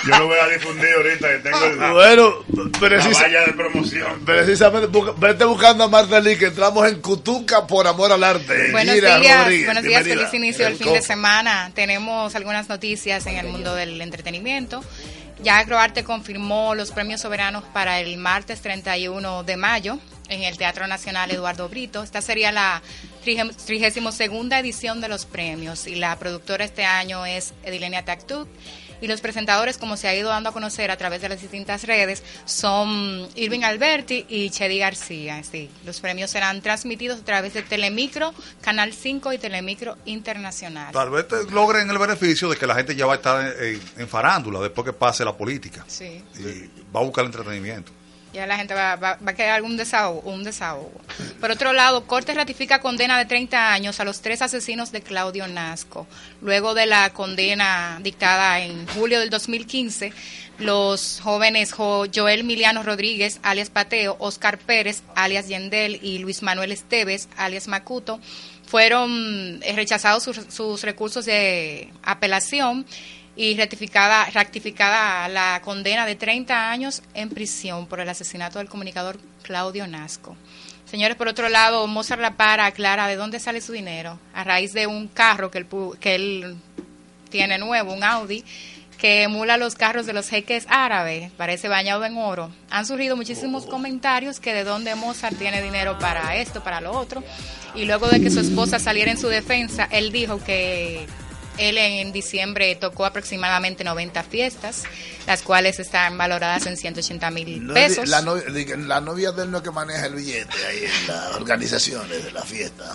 Yo lo voy a difundir ahorita que tengo el- Bueno, la precisa- valla de promoción. precisamente, busca- vete buscando a Marta Lee, que entramos en Cutuca por amor al arte. Buenos Gira días, Rodríguez, buenos días, feliz inicio del El fin de semana. Tenemos algunas noticias en el mundo del entretenimiento. Ya Agroarte confirmó los premios soberanos para el martes 31 de mayo en el Teatro Nacional Eduardo Brito. Esta sería la 32 segunda edición de los premios y la productora este año es Edilenia Tactuc. Y los presentadores, como se ha ido dando a conocer a través de las distintas redes, son Irving Alberti y Chedi García. Sí, los premios serán transmitidos a través de Telemicro, Canal 5 y Telemicro Internacional. Tal vez te logren el beneficio de que la gente ya va a estar en, en farándula después que pase la política. Sí. Y va a buscar entretenimiento. Ya la gente va, va, va a quedar algún desahogo, un desahogo. Por otro lado, Corte ratifica condena de 30 años a los tres asesinos de Claudio Nasco. Luego de la condena dictada en julio del 2015, los jóvenes Jo- Joel Miliano Rodríguez, alias Pateo, Oscar Pérez, alias Yendel, y Luis Manuel Esteves, alias Macuto, fueron eh, rechazados sus, sus recursos de apelación y rectificada, rectificada la condena de 30 años en prisión por el asesinato del comunicador Claudio Nasco. Señores, por otro lado, Mozart La Para aclara de dónde sale su dinero a raíz de un carro que él, que él tiene nuevo, un Audi, que emula los carros de los jeques árabes, parece bañado en oro. Han surgido muchísimos comentarios que de dónde Mozart tiene dinero para esto, para lo otro. Y luego de que su esposa saliera en su defensa, él dijo que él en diciembre tocó aproximadamente 90 fiestas, las cuales están valoradas en 180 mil pesos. la, novia, la novia de él no es que maneja el billete ahí en las organizaciones de la fiesta.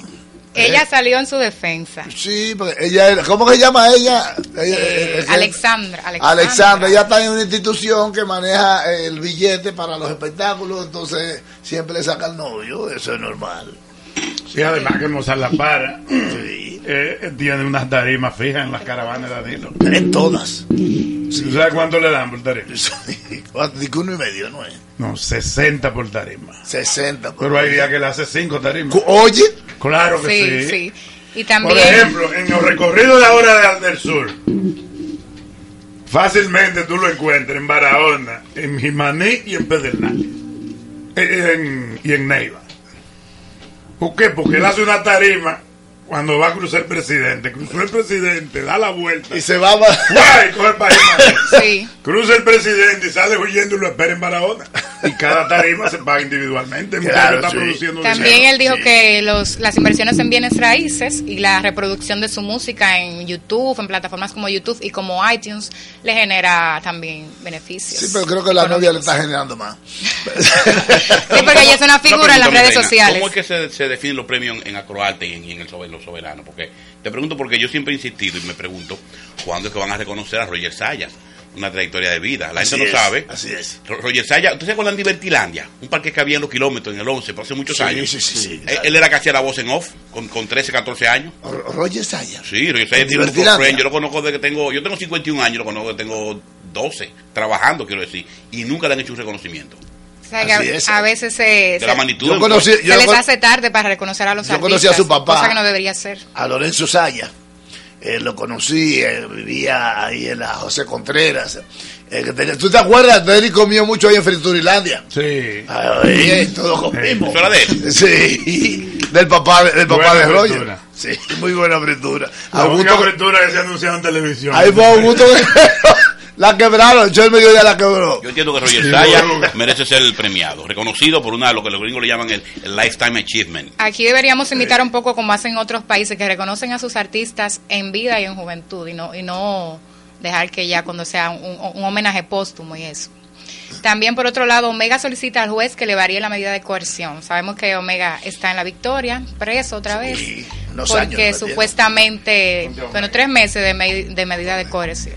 Ella salió en su defensa. Sí, porque ella, ¿cómo que se llama ella? Ella- Eh, eh, Alexandra. Alexandra, ella está en una institución que maneja el billete para los espectáculos, entonces siempre le saca el novio, eso es normal. Sí, además que Mozart La Para eh, tiene unas tarimas fijas en las caravanas de Danilo. En todas. ¿Tú sabes cuánto le dan por tarima? Uno y medio, ¿no es? No, 60 por tarima. 60. Pero hay días que le hace 5 tarimas. Oye. Claro que Sí, sí. sí. Y también... Por ejemplo, en los recorridos de ahora de- del sur, fácilmente tú lo encuentras en Barahona, en Jimaní y en Pedernales. Eh, en- y en Neiva. ¿Por qué? Porque él hace una tarima cuando va a cruzar el presidente. Cruzó el presidente, da la vuelta. Y se va a... ¡Guay! Coge para Sí. Cruza el presidente y sale huyendo y lo espera en Barahona. Y cada tarima se paga individualmente. El Claro, muchacho está sí. produciendo También dinero. él dijo que los, las inversiones en bienes raíces y la reproducción de su música en YouTube, en plataformas como YouTube y como iTunes, le genera también beneficios. Sí, pero creo que la novia le está generando más. Sí, porque ella es una figura Una en las redes sociales. ¿Cómo es que se, se definen los premios en, Acroarte y en, y en el sober- los soberanos? Porque te pregunto porque yo siempre he insistido y me pregunto cuándo es que van a reconocer a Roger Sayas, una trayectoria de vida. La gente no es, sabe. Así es. Ro- Roger Sayas, ¿ustedes se acuerdan de Divertilandia? Un parque que había en los kilómetros, en el 11, pero hace muchos Sí, años. sí, sí, sí, él, él era hacía la voz en off, con, con 13, 14 años. Roger Sayas. Sí, Roger Sayas ¿En tiene un yo lo conozco desde que tengo, yo tengo 51 años, lo conozco desde que tengo 12, trabajando, quiero decir, y nunca le han hecho un reconocimiento. Sea, que a, es. a veces se, De se- la magnitud Yo conocí- se yo les con- hace tarde para reconocer a los yo artistas. conocí a su papá. Cosa que no debería ser. a Lorenzo Saya. Eh, lo conocí, eh, vivía ahí en la José Contreras. Eh, que tenía- ¿Tú te acuerdas? Denny comió mucho ahí en Friturilandia. Sí. Ahí, todos comimos. ¿Eso de él? Sí, del papá, del papá Buena de Roger. fritura. Sí, muy buena fritura. La única Augusto, fritura que se anunció en televisión. ahí fue Augusto Guerrero. La quebraron, yo el mediodía la quebró. Yo entiendo que Roger Sí, Saya merece ser el premiado, reconocido por una de lo que los gringos le llaman el, el Lifetime Achievement. Aquí deberíamos imitar un poco como hacen otros países que reconocen a sus artistas en vida y en juventud y no y no dejar que ya cuando sea un, un homenaje póstumo y eso. También por otro lado, Omega solicita al juez que le varíe la medida de coerción. Sabemos que Omega está en la victoria, preso otra vez, unos porque supuestamente, bueno, tres meses de, me- de medida de coerción,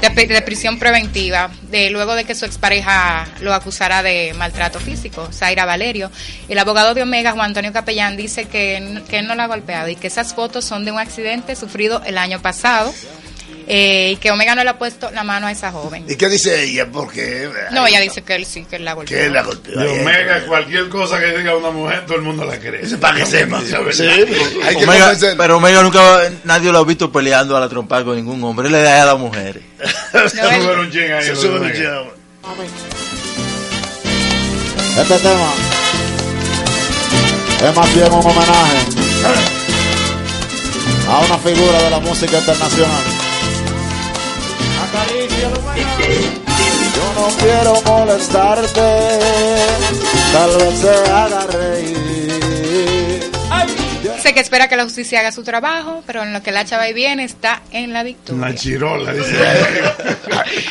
de, pri- de prisión preventiva, de luego de que su expareja lo acusara de maltrato físico, Zaira Valerio. El abogado de Omega, Juan Antonio Capellán, dice que, que él no la ha golpeado y que esas fotos son de un accidente sufrido el año pasado eh, y que Omega no le ha puesto la mano a esa joven. ¿Y qué dice ella? Porque No, ella dice que él sí, que él la golpeó. que él la golpeó. Y Omega, cualquier cosa que diga una mujer, todo el mundo la cree. para que sepa. Sí, hay que Omega- pero Omega nunca, va- nadie lo ha visto peleando a la trompa con ningún hombre. Él le da a las mujeres. Sube un chin ahí, Se lo sube de un Omega. chin. Este tema es más bien un homenaje a una figura de la música internacional. Yo no quiero molestarte, tal vez se haga reír. Dice que espera que la justicia haga su trabajo, pero en lo que la chava y viene está en la victoria. Una chirola, dice.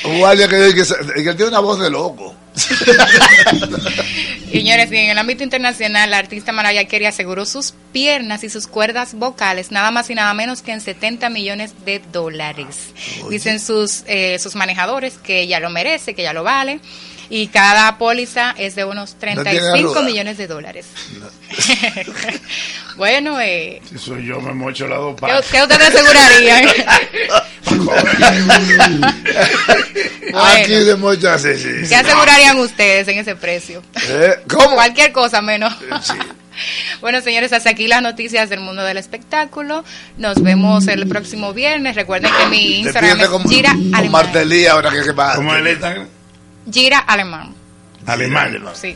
Un guardia que, que, que tiene una voz de loco. Señores, en el ámbito internacional, la artista Mariah Carey aseguró sus piernas y sus cuerdas vocales nada más y nada menos que en 70 millones de dólares. Dicen sus, eh, sus manejadores que ella lo merece, que ella lo vale. Y cada póliza es de unos tiene 35 arruga. millones de dólares. bueno, eh, Si soy yo, me mocho las dos ¿qué, qué ustedes asegurarían? Aquí de muchas, sí, sí. ¿Qué asegurarían ustedes en ese precio? Eh, ¿Cómo? Cualquier cosa menos. Bueno, señores, hasta aquí las noticias del mundo del espectáculo. Nos vemos el próximo viernes. Recuerden que mi Instagram es Gira. Martelí ahora que, va. ¿Cómo es el Instagram? Gira Alemán. Alemán. Sí.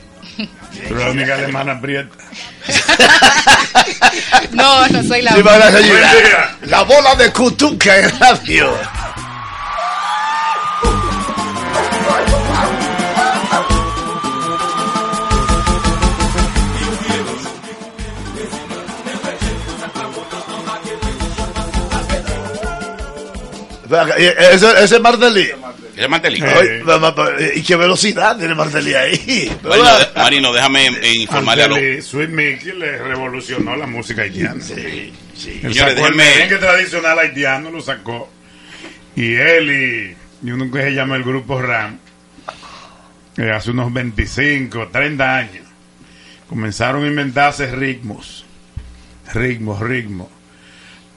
Pero la única alemana aprieta. No, no soy la Sí, para la única. La bola de Cutuca en radio. Ese, ese es Martelí. ¿Ese ma- ¿Y qué velocidad tiene Martelí ahí? Marino, de- Marino, déjame eh, informarle a los... Sweet Mickey le revolucionó la música haitiana. Sí, sí. Él Señores, sacó el merengue tradicional haitiano, lo sacó. Y él y, y uno que se llama el grupo RAM, eh, hace unos 25, 30 años, comenzaron a inventarse ritmos. Ritmos, ritmos.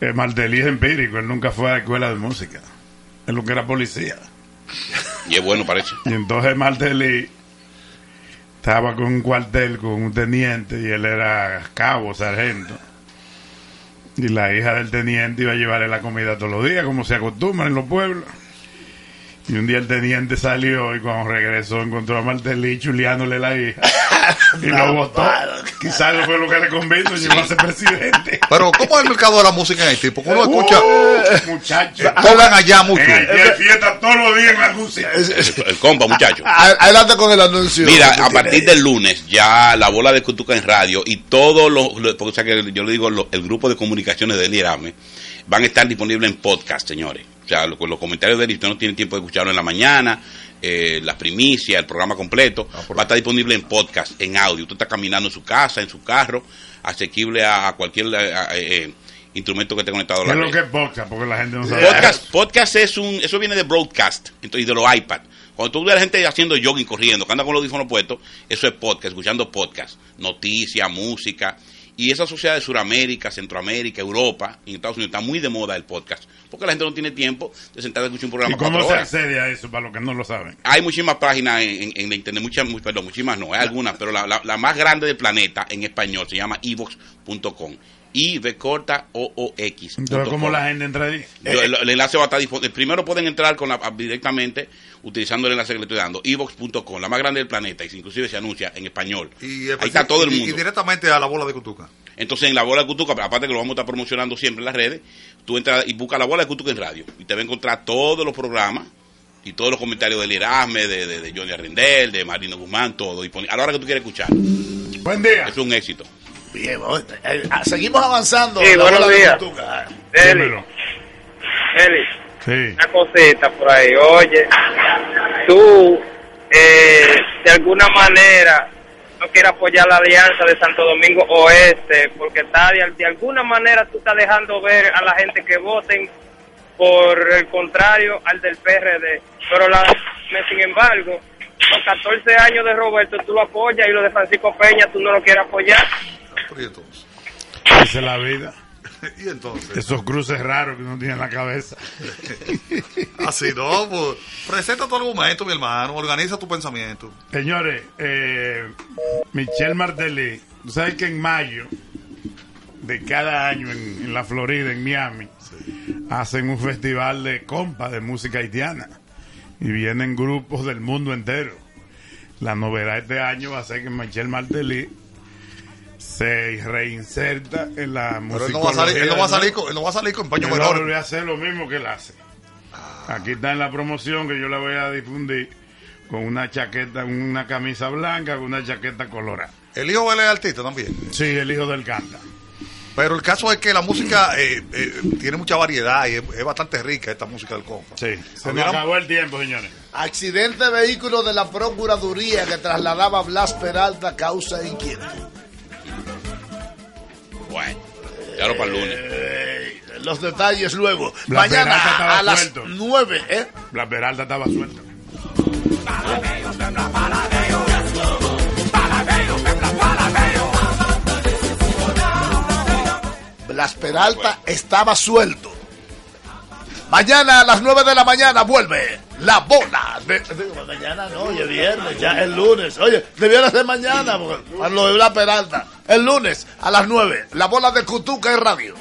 Eh, Martelly es empírico, él nunca fue a la escuela de música. Él lo que era policía. Y es bueno, parece. Y entonces Martelly estaba con un cuartel con un teniente y él era cabo, sargento. Y la hija del teniente iba a llevarle la comida todos los días, como se acostumbra en los pueblos. Y un día el teniente salió y cuando regresó encontró a Martelly chuleándole la hija. y lo votó. Quizás eso fue lo que le a ser presidente. Pero, ¿cómo es el mercado de la música en Haití? Porque uno escucha. Muchachos. Tocan allá mucho. En Haití hay fiesta todos los días en algún sitio. El compa, muchacho. A- Adelante con el anuncio. Mira, a partir del lunes ya la bola de Cutuca en radio y todos los, lo- porque, o sea, que yo le digo, lo- el grupo de comunicaciones del IRAME van a estar disponibles en podcast, señores. O sea, lo- con los comentarios de él, si usted no tiene tiempo de escucharlo en la mañana, eh, las primicias, el programa completo, va a estar disponible en podcast, en audio. Usted está caminando en su casa, en su carro, asequible a, a cualquier eh, a- eh, instrumento que esté conectado a ¿Qué la es lo que es podcast? Porque la gente no sabe. Podcast, podcast es un, eso viene de broadcast, entonces, y de los iPad. Cuando tú ves a la gente haciendo jogging, corriendo, que anda con los audífonos puestos, eso es podcast, escuchando podcast, noticias, música. Y esa sociedad de Sudamérica, Centroamérica, Europa en Estados Unidos está muy de moda el podcast. Porque la gente no tiene tiempo de sentarse a escuchar un programa ¿Y cómo se horas. accede a eso para los que no lo saben? Hay muchísimas páginas en, en- en la internet, muchas, mu- perdón, muchísimas no, hay algunas, pero la, la- la más grande del planeta en español se llama evox.com. I, V corta, O, O, X. Entonces, ¿cómo la gente entra ahí? Yo, el, el enlace va a estar disponible. Primero pueden entrar con la, directamente utilizando el enlace que le estoy dando, evox.com, la más grande del planeta, y si inclusive se anuncia en español. Y, Ahí está todo el y- mundo. Y directamente a la bola de Cutuca. Entonces en la bola de Cutuca, aparte que lo vamos a estar promocionando siempre en las redes, tú entras y buscas la bola de Cutuca en radio y te va a encontrar todos los programas y todos los comentarios del Erasme, de, de, de Johnny Arrendel, de Marino Guzmán, todo disponible. A la hora que tú quieras escuchar. Buen día. Es un éxito. Bien, eh, ah, seguimos avanzando. Sí, buenos días. Eli, Eli, Sí. una cosita por ahí. Oye, tú eh, de alguna manera no quieres apoyar la alianza de Santo Domingo Oeste porque está de, de alguna manera tú estás dejando ver a la gente que voten por el contrario al del PRD. Pero la, sin embargo, los 14 años de Roberto tú lo apoyas y lo de Francisco Peña tú no lo quieres apoyar. Esa es la vida. y entonces. Esos cruces raros que uno tiene en la cabeza. Así no, pues. Presenta tu argumento, mi hermano. Organiza tu pensamiento. Señores, eh, Michelle Martelly, tú sabes que en mayo de cada año en, en la Florida, en Miami, hacen un festival de compa de música haitiana y vienen grupos del mundo entero. La novedad este año va a ser que Michelle Martelly se reinserta en la música. Pero él no va a salir, él no va a salir con, él no va a salir con paño Él va a menor. volver a hacer lo mismo que él hace. Aquí está en la promoción que yo la voy a difundir con una chaqueta, una camisa blanca, con una chaqueta colorada. El hijo de él es artista también. Sí, el hijo del canta. Pero el caso es que la música eh, eh, tiene mucha variedad y es, es bastante rica esta música del compa. Sí, se Hubiera- acabó el tiempo, señores. Accidente de vehículo de la Procuraduría que trasladaba a Blas Peralta causa inquietud. Bueno, ya lo para el lunes. Eh, los detalles luego. Mañana a las suelto. 9, ¿eh? La Peralta estaba suelta. Blas Peralta estaba suelto. Mañana a las 9 de la mañana vuelve la bola. De, mañana no, oye, viernes, ya es lunes. Oye, debiera ser mañana, porque a lo de Blas Peralta. El lunes a las 9, la bola de Cutuca en radio.